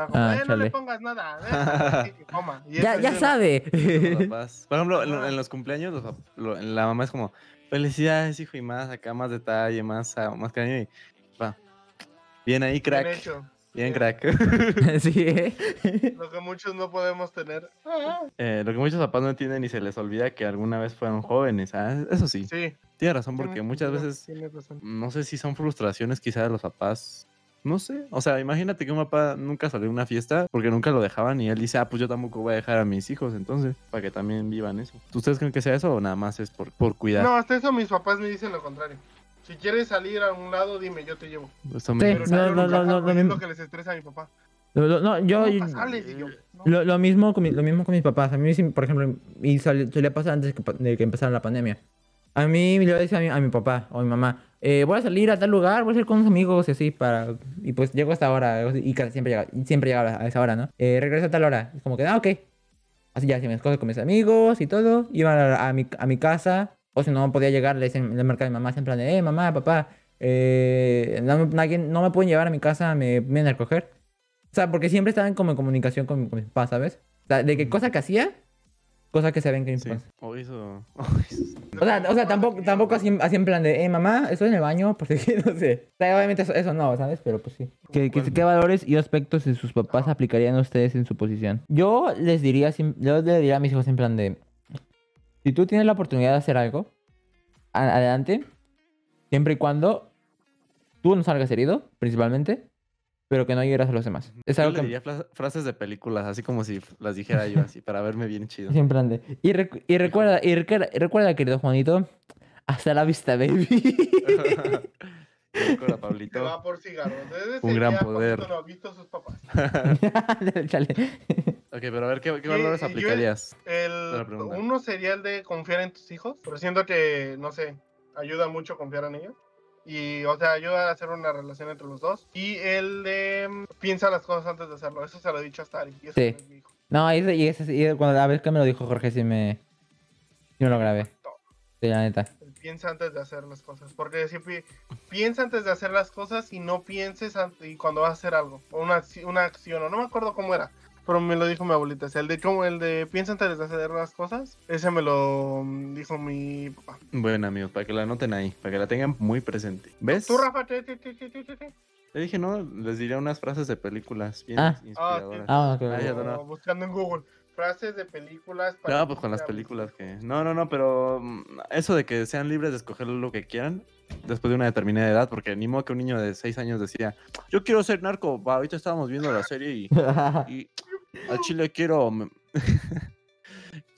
Ah, como, Ah, "Eh, no chale. le pongas nada, déjalo que coma". Y Ya, ya sabe. Por ejemplo, en, en los cumpleaños, los pap- lo- la mamá es como, felicidades, hijo, y más acá, más detalle, más, ah, más cariño. Y, va. Bien ahí, Bien crack. hecho. Bien, Bien. crack. sí, ¿eh? Lo que muchos no podemos tener. Eh, lo que muchos papás no entienden y se les olvida que alguna vez fueron jóvenes. ah, Eso sí, Sí. tiene razón, porque muchas veces, no sé si son frustraciones quizá de los papás. No sé, o sea, imagínate que un papá nunca salió a una fiesta porque nunca lo dejaban y él dice, ah, pues yo tampoco voy a dejar a mis hijos, entonces, para que también vivan eso. ¿Ustedes creen que sea eso o nada más es por, por cuidar? No, hasta eso mis papás me dicen lo contrario. Si quieres salir a un lado, dime, yo te llevo. Eso Sí, me- no, no, no, no, y es lo que les estresa a mi papá. Lo- lo- no, yo, yo, no. Lo, lo mismo con mi- lo mismo con mis papás. A mí, sí, por ejemplo, y sol- solía pasar antes que de que empezara la pandemia. A mí le decía a mi, a mi papá o a mi mamá, eh, voy a salir a tal lugar, voy a salir con unos amigos y así para... Y pues llego a esta hora y siempre llega, siempre llega a esa hora, ¿no? Eh, regreso a tal hora. Es como que, ah, ok. Así ya, si me escoge con mis amigos y todo. Iba a, a mi, a mi casa. O si no podía llegar, le decían, le marcaba a mi mamá en plan de, eh, mamá, papá, eh, no, alguien- no me pueden llevar a mi casa, me vienen a recoger. O sea, porque siempre estaban como en comunicación con, con mis papás, ¿sabes? O sea, de que cosa que hacía, cosa que se ven que mis Sí. papás. O eso. O sea, o sea tampoco, tampoco así, así en plan de, eh, mamá, estoy en el baño, porque no sé. O sea, obviamente eso, eso no, ¿sabes? Pero pues sí. ¿Qué, qué, qué valores y aspectos de sus papás aplicarían a ustedes en su posición? Yo les diría, yo le diría a mis hijos en plan de, si tú tienes la oportunidad de hacer algo, adelante, siempre y cuando tú no salgas herido, principalmente, pero que no hieras a los demás. Es Yo algo le que... diría frases de películas, así como si las dijera yo así, para verme bien chido. Sí, en plan de- Y, recu- y recuerda, y recuerda, y recuerda, querido Juanito, hasta la vista, baby. Recuerda, Pablito. va por cigarros. Desde Un gran poder. Pablito no ha visto a sus papás. Chale. Ok, pero a ver, ¿qué, qué valores aplicarías? El, uno sería el de confiar en tus hijos, pero siento que, no sé, ayuda mucho confiar en ellos. Y, o sea, ayuda a hacer una relación entre los dos. Y el de mm, piensa las cosas antes de hacerlo. Eso se lo he dicho hasta Ari. Y eso Sí. mi hijo. No, y, ese- y ese- y cuando la vez que me lo dijo Jorge, sí me, sí me lo grabé. Sí, la neta. Piensa antes de hacer las cosas. Porque siempre piensa antes de hacer las cosas y no pienses y cuando vas a hacer algo. O una, una acción. O no me acuerdo cómo era. Pero me lo dijo mi abuelita. O sea, el de, cómo- el de piensa antes de hacer las cosas. Ese me lo mm, dijo mi papá. Bueno, amigos, para que la anoten ahí, para que la tengan muy presente. ¿Ves? Tú, Rafa, te, te, te, te, te, te, te. Le dije, no, les diría unas frases de películas bien Ah. inspiradoras. Ah, Ah, ya, no. Buscando en Google. Frases de películas. para No, pues con las películas que... No, no, no, pero mm, eso de que sean libres de escoger lo que quieran después de una determinada edad, porque ni modo que un niño de 6 años decía, yo quiero ser narco, va, ahorita estábamos viendo la serie y, y al chile quiero... me-".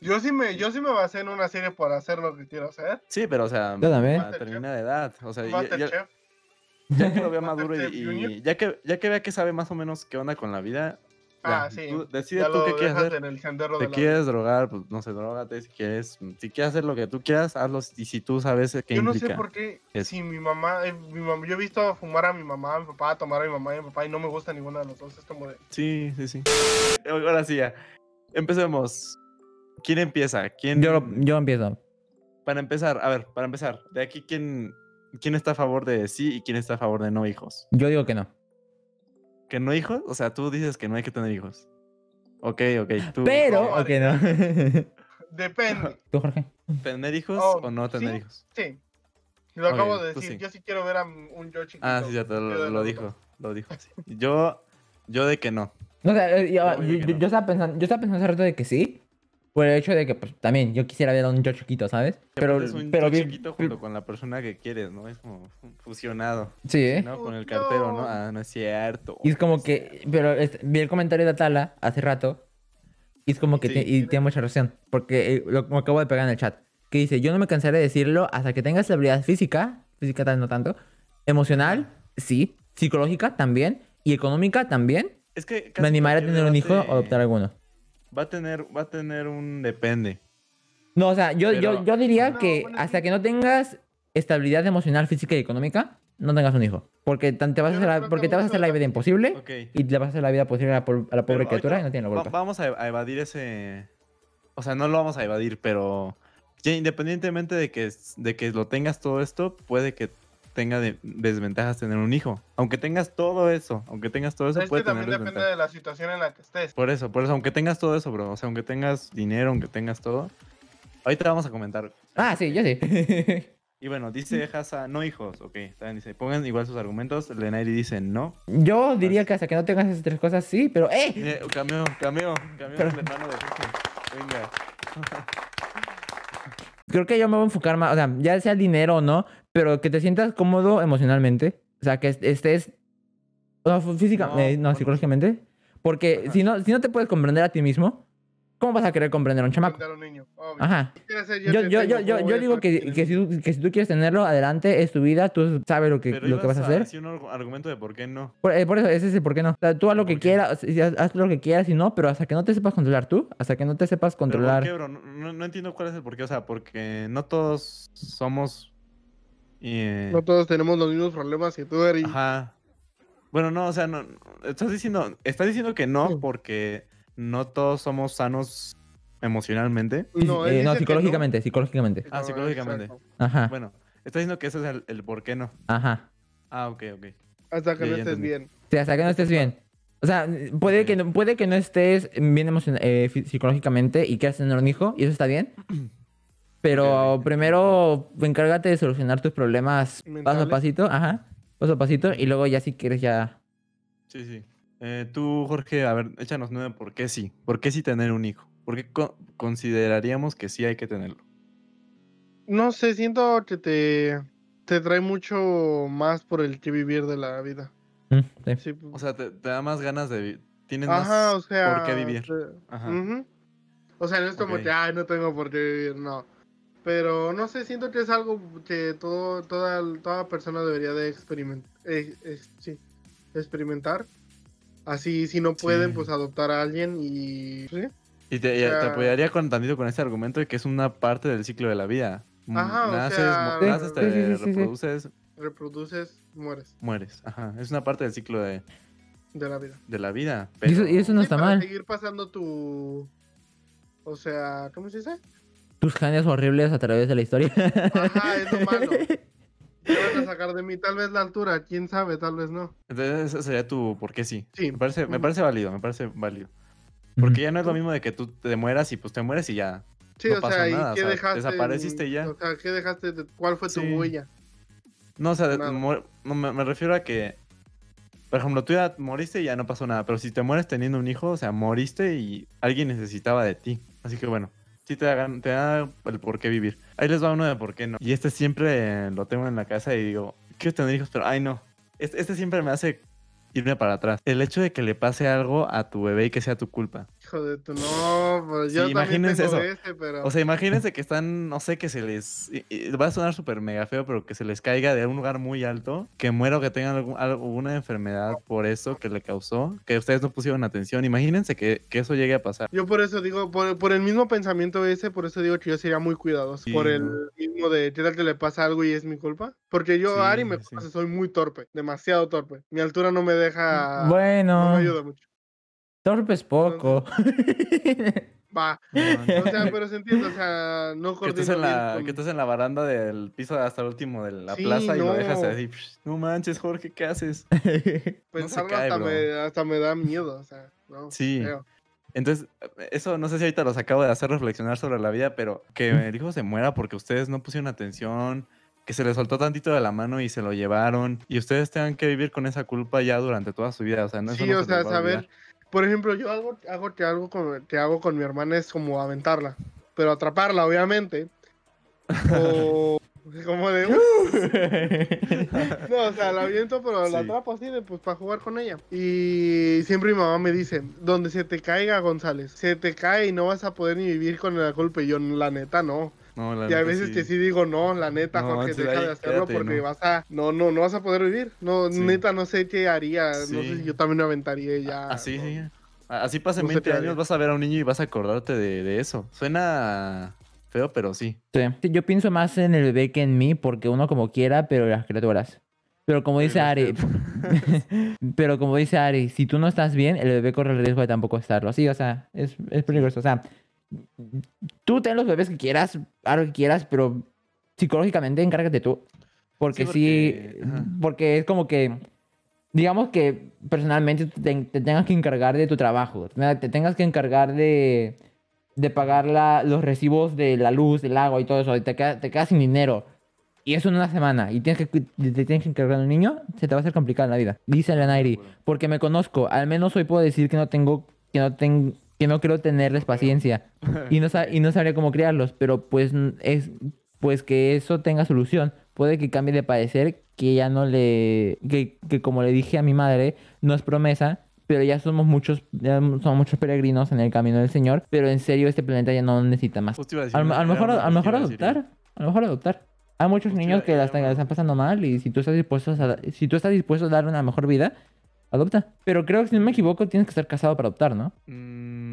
Yo sí me, yo sí me basé en una serie por hacer lo que quiero hacer. Sí, pero o sea, Yo también. a determinada edad, o sea, ya, ya- Masterchef. ya que lo vea maduro y, y ya, que, ya que vea que sabe más o menos qué onda con la vida, ya, Ah, sí. tú decide Ya tú qué quieres hacer. ¿Te la- quieres drogar? Pues no sé, drogate si quieres. Si quieres hacer lo que tú quieras, hazlo. Y si tú sabes qué Yo no implica. sé por qué, eso. si mi mamá, eh, mi mamá, yo he visto fumar a mi mamá, a mi papá, tomar a mi mamá y a mi papá y no me gusta ninguno de los dos. Es como de, Sí, sí, sí. Ahora sí, ya. Empecemos. ¿Quién empieza? ¿Quién... Yo, yo empiezo. Para empezar, a ver, para empezar, de aquí, ¿quién, ¿quién está a favor de sí y quién está a favor de no hijos? Yo digo que no. ¿Que no hijos? O sea, tú dices que no hay que tener hijos. Ok, ok. Tú, Pero, ¿cómo ok, no. depende. ¿Tú, Jorge? ¿Tener hijos Oh, o no tener sí. hijos? Sí. Lo acabo de decir. sí. Yo sí quiero ver a un yo chiquito. Ah, sí, ya te lo, dijo. Lo dijo. sí. Yo, yo de que no. No, o sea, yo, Yo no. yo estaba pensando, yo estaba pensando hace rato de que sí. Por el hecho de que, pues, también yo quisiera ver a un yo chiquito, ¿sabes? Pero, es un pero chiquito junto con la persona que quieres, ¿no? Es como fusionado, Sí, ¿eh? ¿no? Con el cartero, ¿no? Ah, no es cierto. Y es como que, pero es- vi el comentario de Atala hace rato. Y es como que Sí. y tiene mucha razón. Porque eh, lo, lo acabo de pegar en el chat. Que dice, yo no me cansaré de decirlo hasta que tengas estabilidad física. Física tal no tanto. Emocional, sí. Psicológica también. Y económica también. Es que Me animaré a tener un hijo o adoptar alguno. Va a tener, va a tener un depende. No, o sea, yo, yo, Pero- yo diría No, que bueno, hasta sí. que no tengas estabilidad emocional, física y económica, no tengas un hijo. Porque te vas a hacer la- porque te vas a hacer la vida imposible y le vas a hacer la vida posible a la, po- a la pobre Pero criatura y no tiene la va- culpa. vamos a, evadir ese. O sea, no lo vamos a evadir, pero ya independientemente de que, de que lo tengas todo esto, puede que tenga de- desventajas tener un hijo. Aunque tengas todo eso, aunque tengas todo eso, Es que puede tener también depende de la situación en la que estés. Por eso, por eso, aunque tengas todo eso, bro. O sea, aunque tengas dinero, aunque tengas todo. Ahorita vamos a comentar. Ah, sí, yo sí. Y bueno, dice Hasa, no hijos. Ok, también dice, pongan igual sus argumentos. Lenairi dice no. yo diría que hasta que no tengas esas tres cosas, sí, pero ¡eh! Eh, cameo, cameo, cameo Pero- el hermano de Jorge. Venga. Creo que yo me voy a enfocar más, o sea, ya sea el dinero o no, pero que te sientas cómodo emocionalmente. O sea, que est- estés. No, física, No, eh, no, bueno, psicológicamente. Porque Ajá. si no, si no te puedes comprender a ti mismo, ¿cómo vas a querer comprender a un chamaco? A un niño, obvio. Ajá. Yo, yo, yo, yo, ¿cómo yo digo que, que, si tú, que si tú quieres tenerlo, adelante, es tu vida, tú sabes lo que, Pero lo que vas a hacer. decir un argu- argumento de por qué no. Por, eh, por eso, ese es el por qué no. O sea, tú haz lo que quieras, haz, haz lo que quieras y no, pero hasta que no te sepas controlar tú, hasta que no te sepas ¿Pero por controlar. qué, bro? No, no- no entiendo cuál es el por qué. O sea, porque no todos somos. Eh, No todos tenemos los mismos problemas que tú, Eri. Ajá. Bueno, no, o sea, no. Estás diciendo, estás diciendo que no Sí. porque no todos somos sanos emocionalmente. No, eh, no, psicológicamente, psicológicamente. Ah, No, psicológicamente. exacto. Ajá, Bueno, estás diciendo que ese es el, el por qué no. ajá. Ah, ok, ok. Hasta que Ya, no estés entendí. bien. Sí, hasta que no estés bien. O sea, puede que no, puede que no estés bien emocion- eh, psicológicamente y quieras tener un hijo, y eso está bien. Pero primero encárgate de solucionar tus problemas paso a pasito, ajá, paso a pasito, y luego ya si quieres ya... Sí, sí. Eh, tú, Jorge, a ver, échanos nueve por qué sí. ¿Por qué sí tener un hijo? ¿Por qué co- consideraríamos que sí hay que tenerlo? No sé, siento que te, te trae mucho más por el que vivir de la vida. Mm, sí. Sí, O sea, te, te da más ganas de... vi- Tienes Ajá, más o sea. por qué vivir. te- Ajá. O sea, no es como que, ay, no tengo por qué vivir, no. Pero no sé, siento que es algo que todo, toda, toda persona debería de experimentar. sí, experimentar. Así, si no pueden, Sí. pues adoptar a alguien y... ¿sí? Y te, sea- apoyaría con tantito con ese argumento de que es una parte del ciclo de la vida. Mm, Ajá, o naces, sea, mo- naces, te Sí, sí, sí, sí, sí. reproduces, Reproduces, mueres mueres. Ajá, es una parte del ciclo de, de la vida. de la vida. Y eso, pero- y eso no Sí, está para mal. seguir pasando tu... O sea, ¿cómo se dice? Tus genes horribles a través de la historia. Ajá, es lo malo. ¿Qué van a sacar de mí? Tal vez la altura, quién sabe, tal vez no. Entonces ese sería tu por qué sí. Sí. Me parece, me parece válido, me parece válido. Porque ya no es lo mismo de que tú te mueras y pues te mueres y ya. Sí, No o pasó sea, ¿y nada, o qué sea, dejaste? desapareciste ya. O sea, ¿qué dejaste? de- ¿Cuál fue tu Sí. huella? No, o sea, no, me, me refiero a que, por ejemplo, tú ya moriste y ya no pasó nada, pero si te mueres teniendo un hijo, o sea, moriste y alguien necesitaba de ti. Así que bueno, sí te, hagan, te da el por qué vivir. Ahí les va uno de por qué no. Y este siempre lo tengo en la casa y digo, quiero tener hijos, pero ay no. Este, este siempre me hace irme para atrás. El hecho de que le pase algo a tu bebé y que sea tu culpa. Hijo de tu... No, pues yo Sí, también imagínense tengo eso. ese, pero... O sea, imagínense que están, no sé, que se les... y- y va a sonar súper mega feo, pero que se les caiga de un lugar muy alto, que muera o que tengan algún- alguna enfermedad por eso que le causó, que ustedes no pusieron atención. Imagínense que, que eso llegue a pasar. Yo por eso digo, por, por el mismo pensamiento ese, por eso digo que yo sería muy cuidadoso. Sí, por el no. mismo de qué tal que le pasa algo y es mi culpa. Porque yo, Sí, Ari, me sí. conoce, soy muy torpe, demasiado torpe. Mi altura no me deja... No bueno, me ayuda mucho. Torpes poco. Va. O sea, pero se entiende, o sea, no Que estás, coordino en bien la, con- que estás en la baranda del piso hasta el último de la Sí, plaza y lo dejas no. así. "Psh, No manches, Jorge, ¿qué haces? Pensarlo cae, hasta, me, hasta me da miedo, o sea, no. Sí. feo. Entonces, eso no sé si ahorita los acabo de hacer reflexionar sobre la vida, pero que el hijo se muera porque ustedes no pusieron atención, que se le soltó tantito de la mano y se lo llevaron, y ustedes tengan que vivir con esa culpa ya durante toda su vida. O sea, no, eso Sí, no o se sea, va a saber, olvidar. Por ejemplo, yo algo, algo que hago con, que hago con mi hermana es como aventarla, pero atraparla, obviamente. O como de, "Uh". no, o sea, la aviento, pero la Sí. atrapo así de, pues, para jugar con ella. Y siempre mi mamá me dice, donde se te caiga, González, se te cae y no vas a poder ni vivir con la culpa. Y yo, la neta, no. No, la Y a veces que sí digo, no, la neta, No, Jorge, deja ahí de hacerlo quédate, porque ¿no? vas a, no, no, no vas a poder vivir. No, Sí. neta, no sé qué haría. No sé Sí. si yo también me aventaría ya. Así, no. sí. Así pasen No sé 20 qué años, vas a ver a un niño y vas a acordarte de, de eso. Suena feo, pero sí. Sí. Yo pienso más en el bebé que en mí, porque uno como quiera, pero las criaturas. Pero como dice Ari, pero como dice Ari, si tú no estás bien, el bebé corre el riesgo de tampoco estarlo. Sí, o sea, es, es peligroso. O sea, tú ten los bebés que quieras, algo que quieras, pero psicológicamente encárgate tú. Porque sí, porque- ajá. porque es como que, digamos que personalmente te, te tengas que encargar de tu trabajo, te te tengas que encargar de, de pagar la- los recibos de la luz, del agua y todo eso, y te, queda- te quedas sin dinero. Y eso en una semana, y tienes que, te tienes que encargar un niño, se te va a hacer complicada la vida. Dice la Nairi, porque me conozco, al menos hoy puedo decir que no tengo, que no tengo, que no quiero tenerles paciencia y no, y no sabría cómo criarlos, pero pues es pues que eso tenga solución. Puede que cambie de parecer, que ya no le que, que como le dije a mi madre, no es promesa, pero ya somos muchos ya somos muchos peregrinos en el camino del Señor, pero en serio este planeta ya no necesita más. Iba a decir A lo, a mejor a lo mejor adoptar, a lo mejor adoptar. Hay muchos Justo niños que están, la están pasando mal y si tú estás dispuesto a si tú estás dispuesto a dar una mejor vida, adopta. Pero creo que si no me equivoco tienes que estar casado para adoptar, ¿no? Mm,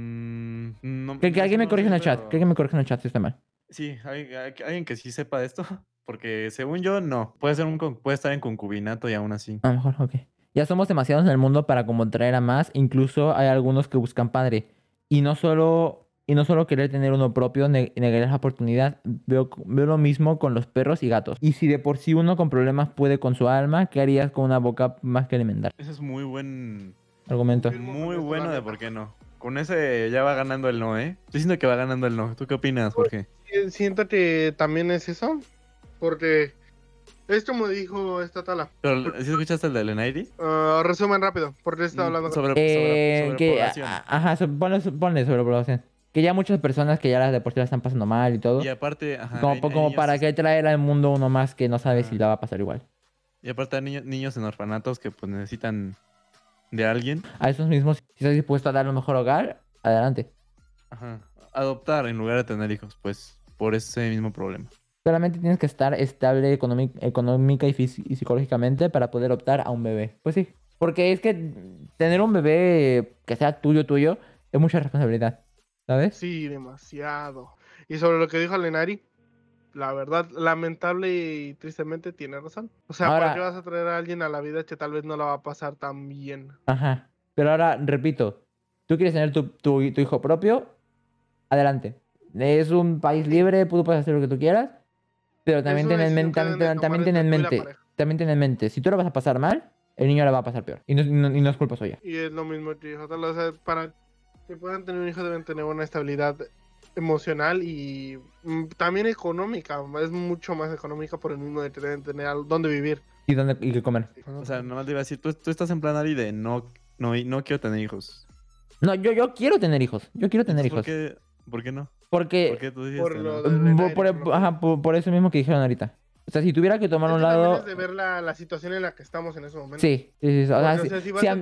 no- Que, que no alguien me corrija en el chat, pero- que alguien me corrija en el chat si está mal. Sí, hay, hay- alguien que sí sepa de esto, porque según yo, no. Puede, ser un, puede estar en concubinato y aún así. A lo mejor, ok. Ya somos demasiados en el mundo para como traer a más. Incluso hay algunos que buscan padre. Y no solo, y no solo querer tener uno propio, ne- negar la oportunidad. Veo, veo lo mismo con los perros y gatos. Y si de por sí uno con problemas puede con su alma, ¿qué harías con una boca más que alimentar? Ese es muy buen, Argumento. Muy bueno de por qué no. Con ese ya va ganando el no, ¿eh? Yo siento que va ganando el no. ¿Tú qué opinas, Jorge? Sí, Siento que también es eso, porque esto me dijo esta tala. Pero, ¿sí escuchaste el de Lenairi? Ah, resumen rápido, porque está Mm, hablando. Sobre, Eh, sobre, que, sobrepoblación. a- ajá, so- ponle, ponle sobrepoblación. Que ya muchas personas que ya las de por sí la están pasando mal y todo. Y aparte, ajá, como hay- po- hay como niños- para qué traer al mundo uno más que no sabe si la va a pasar igual. Y aparte hay niños, niños en orfanatos que pues necesitan de alguien. A esos mismos, si estás dispuesto a dar un mejor hogar, adelante. Ajá. Adoptar en lugar de tener hijos, pues por ese mismo problema. Solamente tienes que estar estable económica y, y psicológicamente para poder optar a un bebé. Pues sí. Porque es que tener un bebé que sea tuyo, tuyo, es mucha responsabilidad. ¿Sabes? Sí, demasiado. Y sobre lo que dijo Lenari, la verdad, lamentable y tristemente tiene razón. O sea, Ahora- ¿por qué vas a traer a alguien a la vida que tal vez no la va a pasar tan bien? Ajá. Pero ahora, repito, tú quieres tener tu, tu- tu hijo propio, adelante. Es un país libre, tú puedes hacer lo que tú quieras, pero también ten en mente, también, ten en mente, también ten en mente, si tú lo vas a pasar mal, el niño la va a pasar peor. Y no, y no- y no es culpa suya. Y es lo mismo que o sea, para que puedan tener un hijo deben tener una estabilidad emocional y mm, también económica. Es mucho más económica por el mismo de tener al- dónde vivir. Y dónde y qué comer. O sea, nomás te iba a decir, tú, tú estás en plan Ari de no, no, no quiero tener hijos. No, yo, yo quiero tener hijos. Yo quiero tener hijos. ¿Por qué, por qué no? Porque ¿Por qué tú dices por ajá, por- por eso mismo que dijeron ahorita. O sea, si tuviera que tomar un lado... de ver la, la situación en la que estamos en ese momento. Sí, sí, sí, O sea, si, a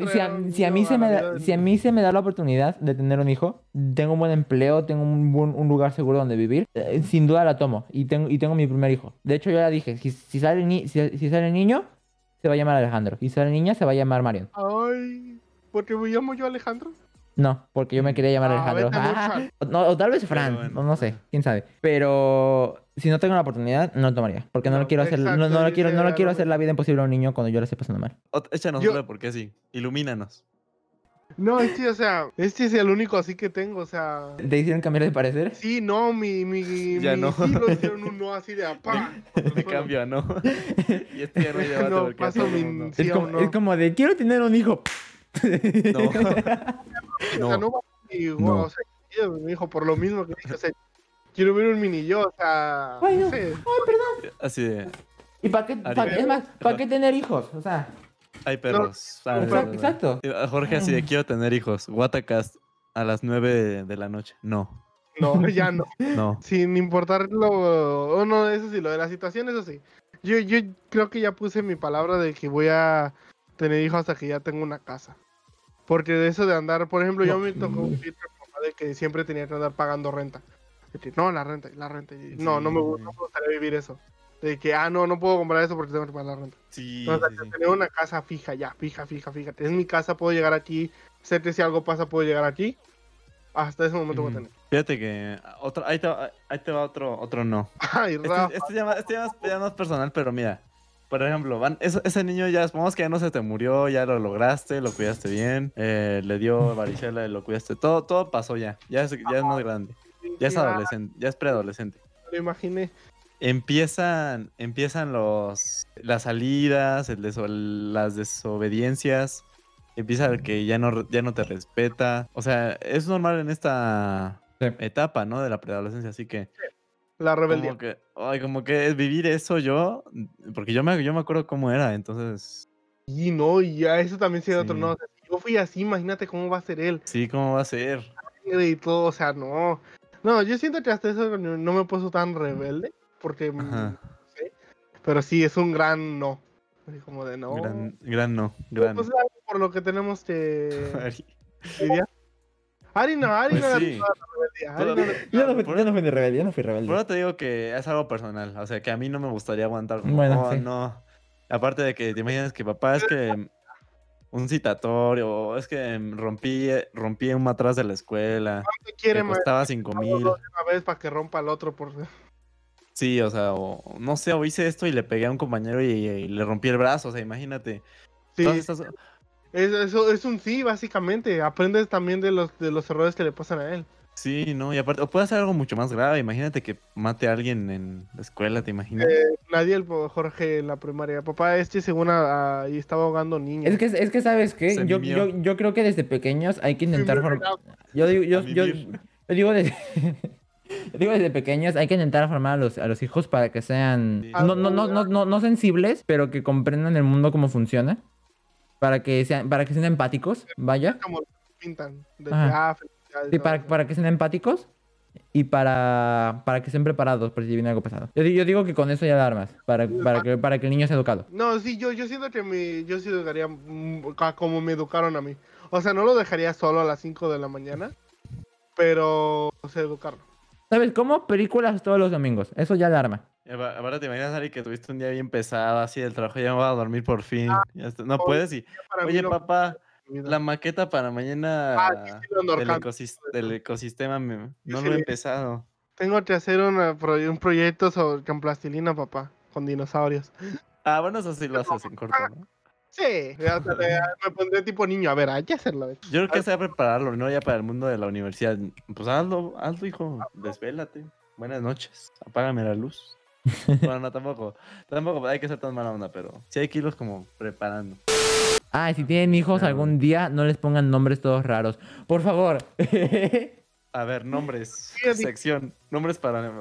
mí- se me da, vida si a mí se me da la oportunidad de tener un hijo, tengo un buen empleo, tengo un, buen- un lugar seguro donde vivir, eh, sin duda la tomo y tengo, y tengo mi primer hijo. De hecho, yo ya dije, si, si sale, ni- si, si sale niño, se va a llamar Alejandro. Y si sale niña, se va a llamar Marion. Ay, ¿por qué me llamo yo Alejandro? No, porque yo me quería llamar Ah, Alejandro. Ah, o, no, o tal vez Fran, bueno. no, no sé, quién sabe. Pero si no tengo la oportunidad, no lo tomaría. Porque no, No, le quiero hacer, no, exacto, no le yo quiero, no a quiero lo hacer la vida imposible a un niño cuando yo le esté pasando mal. Ot- Échanos Yo- otra de por qué sí. Ilumínanos. No, este, o sea, este es el único así que tengo, o sea. ¿Te hicieron cambiar de parecer? Sí, no, mi, mi, Ya mi no. sí lo hicieron un no así de apá. De cambio a no. y este ya no debate No, porque paso mi- Sí es, como, no. es como de, quiero tener un hijo. No. O sea, no. no va y, No. wow, o sea, mi hijo, por lo mismo que dije, o sea, quiero ver un mini yo, o sea, Ay, no. no sé. Así de. ¿Y para qué, pa- es más, ¿para qué tener hijos? O sea, Hay perros. Ah, exacto. no, no, no. exacto. Y a Jorge así de quiero tener hijos. Watacast a las 9 de, la noche. No. No, ya no. No. Sin importar lo. Oh, no, eso sí, lo de la situación, eso sí. Yo, yo creo que ya puse mi palabra de que voy a tener hijos hasta que ya tengo una casa. Porque de eso de andar, por ejemplo, yo me tocó vivir con mi papá de que siempre tenía que andar pagando renta. No, la renta, la renta. y no, no me, no me gustaría vivir eso. De que, ah, no, no puedo comprar eso porque tengo que pagar la renta. Sí, No, o sea, sí, que sí. tener una casa fija, ya, fija, fija, fíjate. Es mi casa, puedo llegar aquí. Sé que si algo pasa, puedo llegar aquí. Hasta ese momento voy a tener. Fíjate que otro, ahí, te, va- ahí te va otro, otro no. Ay, Este, Rafa. este ya, más- este ya más, ya más personal, pero mira. Por ejemplo, van, eso- ese niño ya, supongamos que ya no se te murió, ya lo lograste, lo cuidaste bien, eh, le dio varicela, lo cuidaste, todo, todo pasó ya, ya es, ya es más grande, ya es adolescente, ya es preadolescente. Lo imaginé. Empiezan, empiezan los, las salidas, el deso- las desobediencias, empieza el que ya no, ya no te respeta, o sea, es normal en esta Sí. etapa, ¿no? De la preadolescencia, así que... La rebeldía. Como que, ay, como que es vivir eso yo, porque yo me, yo me acuerdo cómo era, entonces, Y no, y ya eso también sería otro Sí. no. O sea, si yo fui así, imagínate cómo va a ser él. sí, ¿cómo va a ser? Y todo, o sea, no. No, yo siento que hasta eso no me he puesto tan rebelde. Porque, mm, Ajá. no sé. Pero sí, es un gran no. Así como de no. Gran, gran no, gran. pues, por lo que tenemos que Ari. no, Ari Pues no era sí. toda la rebeldía. No Yo no, fui, yo no fui de rebelde, yo no fui rebelde. Bueno, te digo que es algo personal, o sea, que a mí no me gustaría aguantar como, Bueno, "Oh, sí. no. Aparte de que te imaginas que papá es que un citatorio, es que rompí, rompí un matraz de la escuela, ¿Cuánto quiere, costaba cinco mil. una vez para que rompa el otro. Por... Sí, o sea, o no sé, o hice esto y le pegué a un compañero y, y le rompí el brazo, o sea, imagínate. Sí, estas- es, eso es un sí, básicamente. Aprendes también de los, de los errores que le pasan a él. Sí, no, y aparte, o puede hacer algo mucho más grave. Imagínate que mate a alguien en la escuela, ¿te imaginas? Eh, Nadie, el Jorge en la primaria. Papá, este según a- a- y estaba ahogando niños. Es que, es que ¿sabes qué? Yo, yo, yo creo que desde pequeños hay que intentar formar... Yo digo, yo, yo, digo desde... digo desde pequeños hay que intentar formar a los, a los hijos para que sean... Sí. No, no, no, no, no, no sensibles, pero que comprendan el mundo cómo funciona. Para que sean, para que sean empáticos, vaya. como pintan. De Ajá. Ah, Sí, para, para que sean empáticos y para, para que estén preparados por si viene algo pesado. Yo, yo digo que con eso ya da armas, para, para, que, para que el niño sea educado. No, sí, yo, yo siento que mi, yo sí educaría mm, como me educaron a mí. O sea, no lo dejaría solo a las 5 de la mañana, pero o sea, educarlo. ¿Sabes cómo? Películas todos los domingos. Eso ya alarma. Ahora te imaginas, Ari, que tuviste un día bien pesado, así del trabajo, ya me voy a dormir por fin. ya está- no puedes y, oye, no- papá. La maqueta para mañana Ah, del, ecosistema me- no sí, lo he sí. empezado. Tengo que hacer una un proyecto sobre, con plastilina, papá, con dinosaurios. Ah, bueno, eso sí lo haces en corto, ¿no? Sí, me pondré tipo niño. A ver, hay que hacerlo. Yo creo que sea prepararlo, no ya para el mundo de la universidad. Pues hazlo, hazlo, hijo. Desvélate. Buenas noches. Apágame la luz. Bueno, no, tampoco. Tampoco hay que ser tan mala onda, pero sí hay que irlos como preparando. Ah, y si tienen hijos algún día, no les pongan nombres todos raros. Por favor. A ver, nombres. Sección. Nombres para.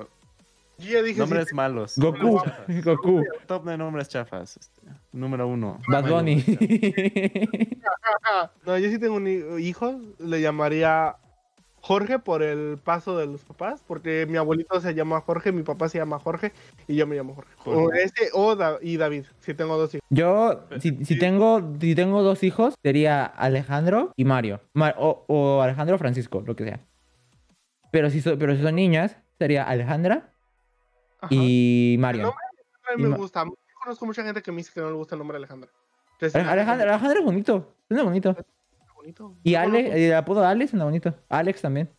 Yo ya dije, Nombres malos. Goku. Goku. Top de nombres chafas. este, número uno. Bad. Bunny. no, yo sí tengo un hi- hijo, le llamaría Jorge por el paso de los papás, porque mi abuelito se llama Jorge, mi papá se llama Jorge y yo me llamo Jorge. O ese o, Da- y David, si tengo dos hijos. Yo, si, si tengo, si tengo dos hijos, sería Alejandro y Mario. Ma- o, o Alejandro o Francisco, lo que sea. Pero si, so- pero si son niñas, sería Alejandra Ajá. y Marion. nombre A mí y me gusta. Yo conozco mucha gente que me dice que no le gusta el nombre Alejandra. Que se Ale- llama Alejandro, Alejandro es bonito. Suena bonito. Bonito. Y Yo Ale, conozco- el apodo Ale suena bonito. Alex también.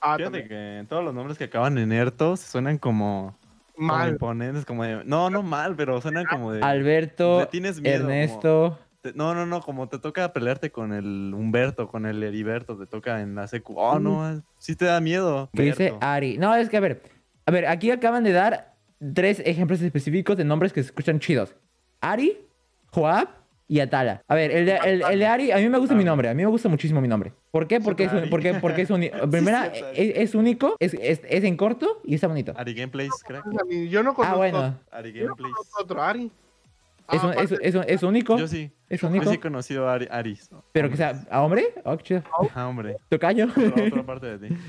Ah, Fíjate también. que todos los nombres que acaban en ertos suenan como. como Mal. imponentes, como de. No, no mal, pero suenan como de. Alberto, le tienes miedo, como- Ernesto. Te- No, no, no, como te toca pelearte con el Humberto, con el Heriberto, te toca en la secu. Oh, no, sí te da miedo. Que dice. Ari. No, es que a ver. A ver, aquí acaban de dar tres ejemplos específicos de nombres que se escuchan chidos. Ari, Joab y Atala. A ver, el de, el, el de Ari, a mí me gusta mi nombre. A mí me gusta muchísimo mi nombre. ¿Por qué? Porque es, un- porque, porque es único. Primera, es, es único, es, es, es en corto y está bonito. Ari Gameplays, crack. Yo no conozco, Ah, bueno. Ari yo no Gameplays. conozco otro Ari. Es, Ah, un- es, es, es único. Yo sí. Es Yo único. sí he conocido a Ari, Aris. Pero que sea a hombre. Oh, qué chido. Ah, hombre. Tocayo. Otra, otra parte de ti.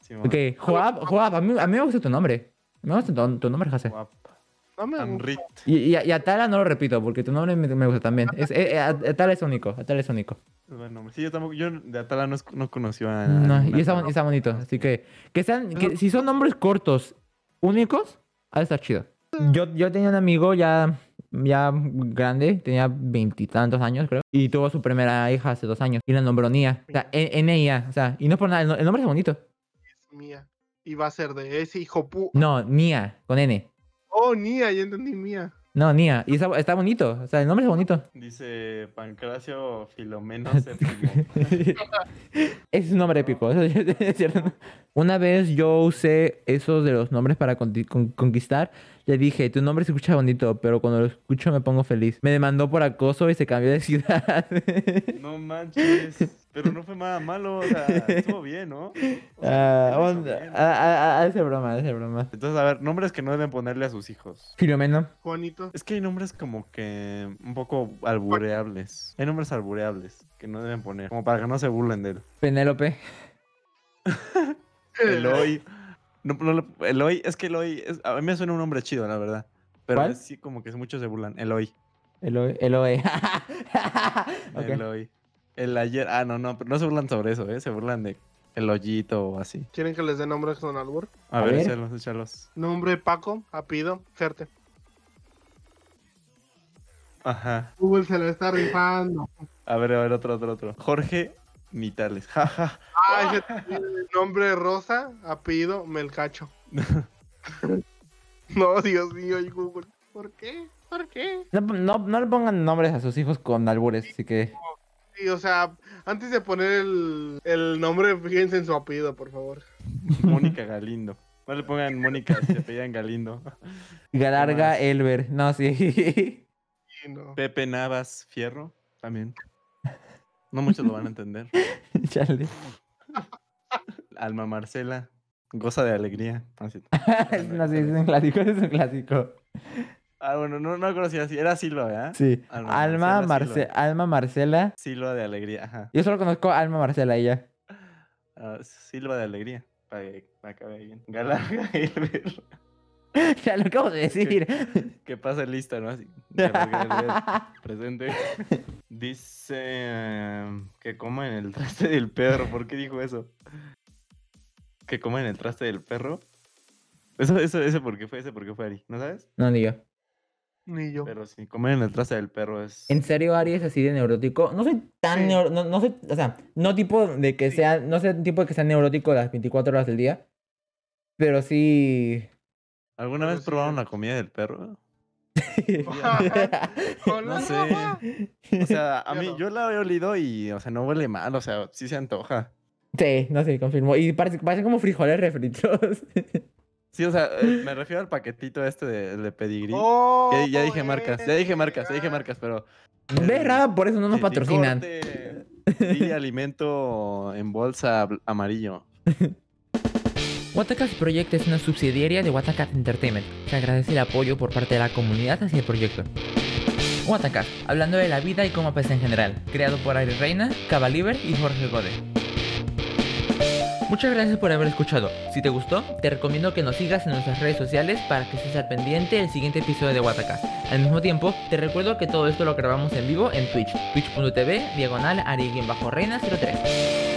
Sí, ok, Joab, Joab, a mí, a mí me gusta tu nombre. Me gusta tu, tu nombre, José. Guap. No me gusta. Amrit. Y, y, y Atala no lo repito porque tu nombre me, me gusta también. Es, eh, eh, Atala es único. Atala es único. Es buen nombre. Sí, yo tampoco. Yo de Atala no, es- no conoció a. No, y está, está bonito. Así que, que sean, que si son nombres cortos, únicos, ha de estar chido. Yo, yo tenía un amigo ya, ya grande, tenía veintitantos años, creo, y tuvo su primera hija hace dos años, y la nombró Nia. O sea, N- N-I-A, o sea, y no es por nada, el no- el nombre es bonito. mía. Y va a ser de ese hijo pu. No, Nia, con N. Oh, Nia, ya entendí mía. No, Nia, y está, está bonito, o sea, el nombre es bonito. Dice Pancracio Filomeno. Es un nombre épico, eso es cierto. Una vez yo usé esos de los nombres para con- conquistar. Le dije, tu nombre se escucha bonito, pero cuando lo escucho me pongo feliz. Me demandó por acoso y se cambió de ciudad. No manches. Pero no fue nada malo. O sea, estuvo bien, ¿no? O Ah, sea, hizo bueno, bien. ah, ah, ah, hace broma, broma. Entonces, a ver, nombres que no deben ponerle a sus hijos. Filomeno. Juanito. Es que hay nombres como que un poco albureables. Hay nombres albureables que no deben poner. Como para que no se burlen de él. Penélope. Eloy. No, no Eloy, es que Eloy, es- a mí me suena un nombre chido, la verdad. Pero ¿Cuál? sí como que muchos se burlan. Eloy. Eloe. Eloe. Ok. Eloy. El ayer. Ah, no, no, pero no se burlan sobre eso, ¿eh? Se burlan de el hoyito o así. ¿Quieren que les dé nombres con albur? A, A ver, ver. échalos, échalos. Nombre Paco, apellido, Ferte. Ajá. Google se lo está rifando. A ver, a ver, otro, otro, otro. Jorge Nitales. Jaja. Ah, ese nombre Rosa, apellido Melcacho. no, Dios mío, y Google. ¿Por qué? ¿Por qué? No, no, no le pongan nombres a sus hijos con albures, así que. Sí, o sea, antes de poner el, el nombre, fíjense en su apellido, por favor. Mónica Galindo. No le pongan Mónica si se apellidan Galindo. Galarga? Elber. No, sí. Sí, no. Pepe Navas Fierro. También. No muchos lo van a entender. Chale. Alma Marcela. Goza de alegría. Así. no, sí, es un clásico, es un clásico. Ah, bueno, no, no conocía así. Era Silva, ¿verdad? Sí. Alma Alma, Marcela Marce Silva. Alma Marcela. Silva de alegría. Ajá. Yo solo conozco a Alma Marcela y ya. Ah, Silva de alegría. Para que acabe bien. Galarga Elber. ya lo acabo de decir. Que pase lista, ¿no? Así. Presente. Dice eh, que coma en el traste del perro. ¿Por qué dijo eso? que comen el traste del perro. Eso, eso, ese por qué fue, ese por qué fue Ari, ¿no sabes? No, ni yo. Ni yo. Pero si comen el traste del perro es... ¿En serio Ari es así de neurótico? No soy tan Sí. neuro- no, no soy, o sea, no tipo de que Sí. sea, no sé tipo de que sea neurótico las 24 horas del día, pero sí... ¿Alguna Pero vez sí probaron la comida del perro? Con No la sé. ropa. O sea, a mí, yo la he olido y, o sea, no huele mal, o sea, sí se antoja. sí, no sé, confirmo. Y parece, parecen como frijoles refritos. Sí, o sea, eh, me refiero al paquetito este de, de pedigrí. Oh, ya, ya dije marcas, ya dije marcas, ya dije marcas, pero... Ve, Raba, por eso no nos patrocinan. Sí, alimento en bolsa amarillo. Watacat Project es una subsidiaria de Watacat Entertainment. Se agradece el apoyo por parte de la comunidad hacia el proyecto. Watacat, hablando de la vida y cómo pesa en general, creado por Ari Reina, Cabaliber y Jorge Gode. Muchas gracias por haber escuchado. Si te gustó, te recomiendo que nos sigas en nuestras redes sociales para que estés al pendiente del siguiente episodio de Watacat. Al mismo tiempo, te recuerdo que todo esto lo grabamos en vivo en Twitch, twitch.tv, diagonal Ari-Reina03.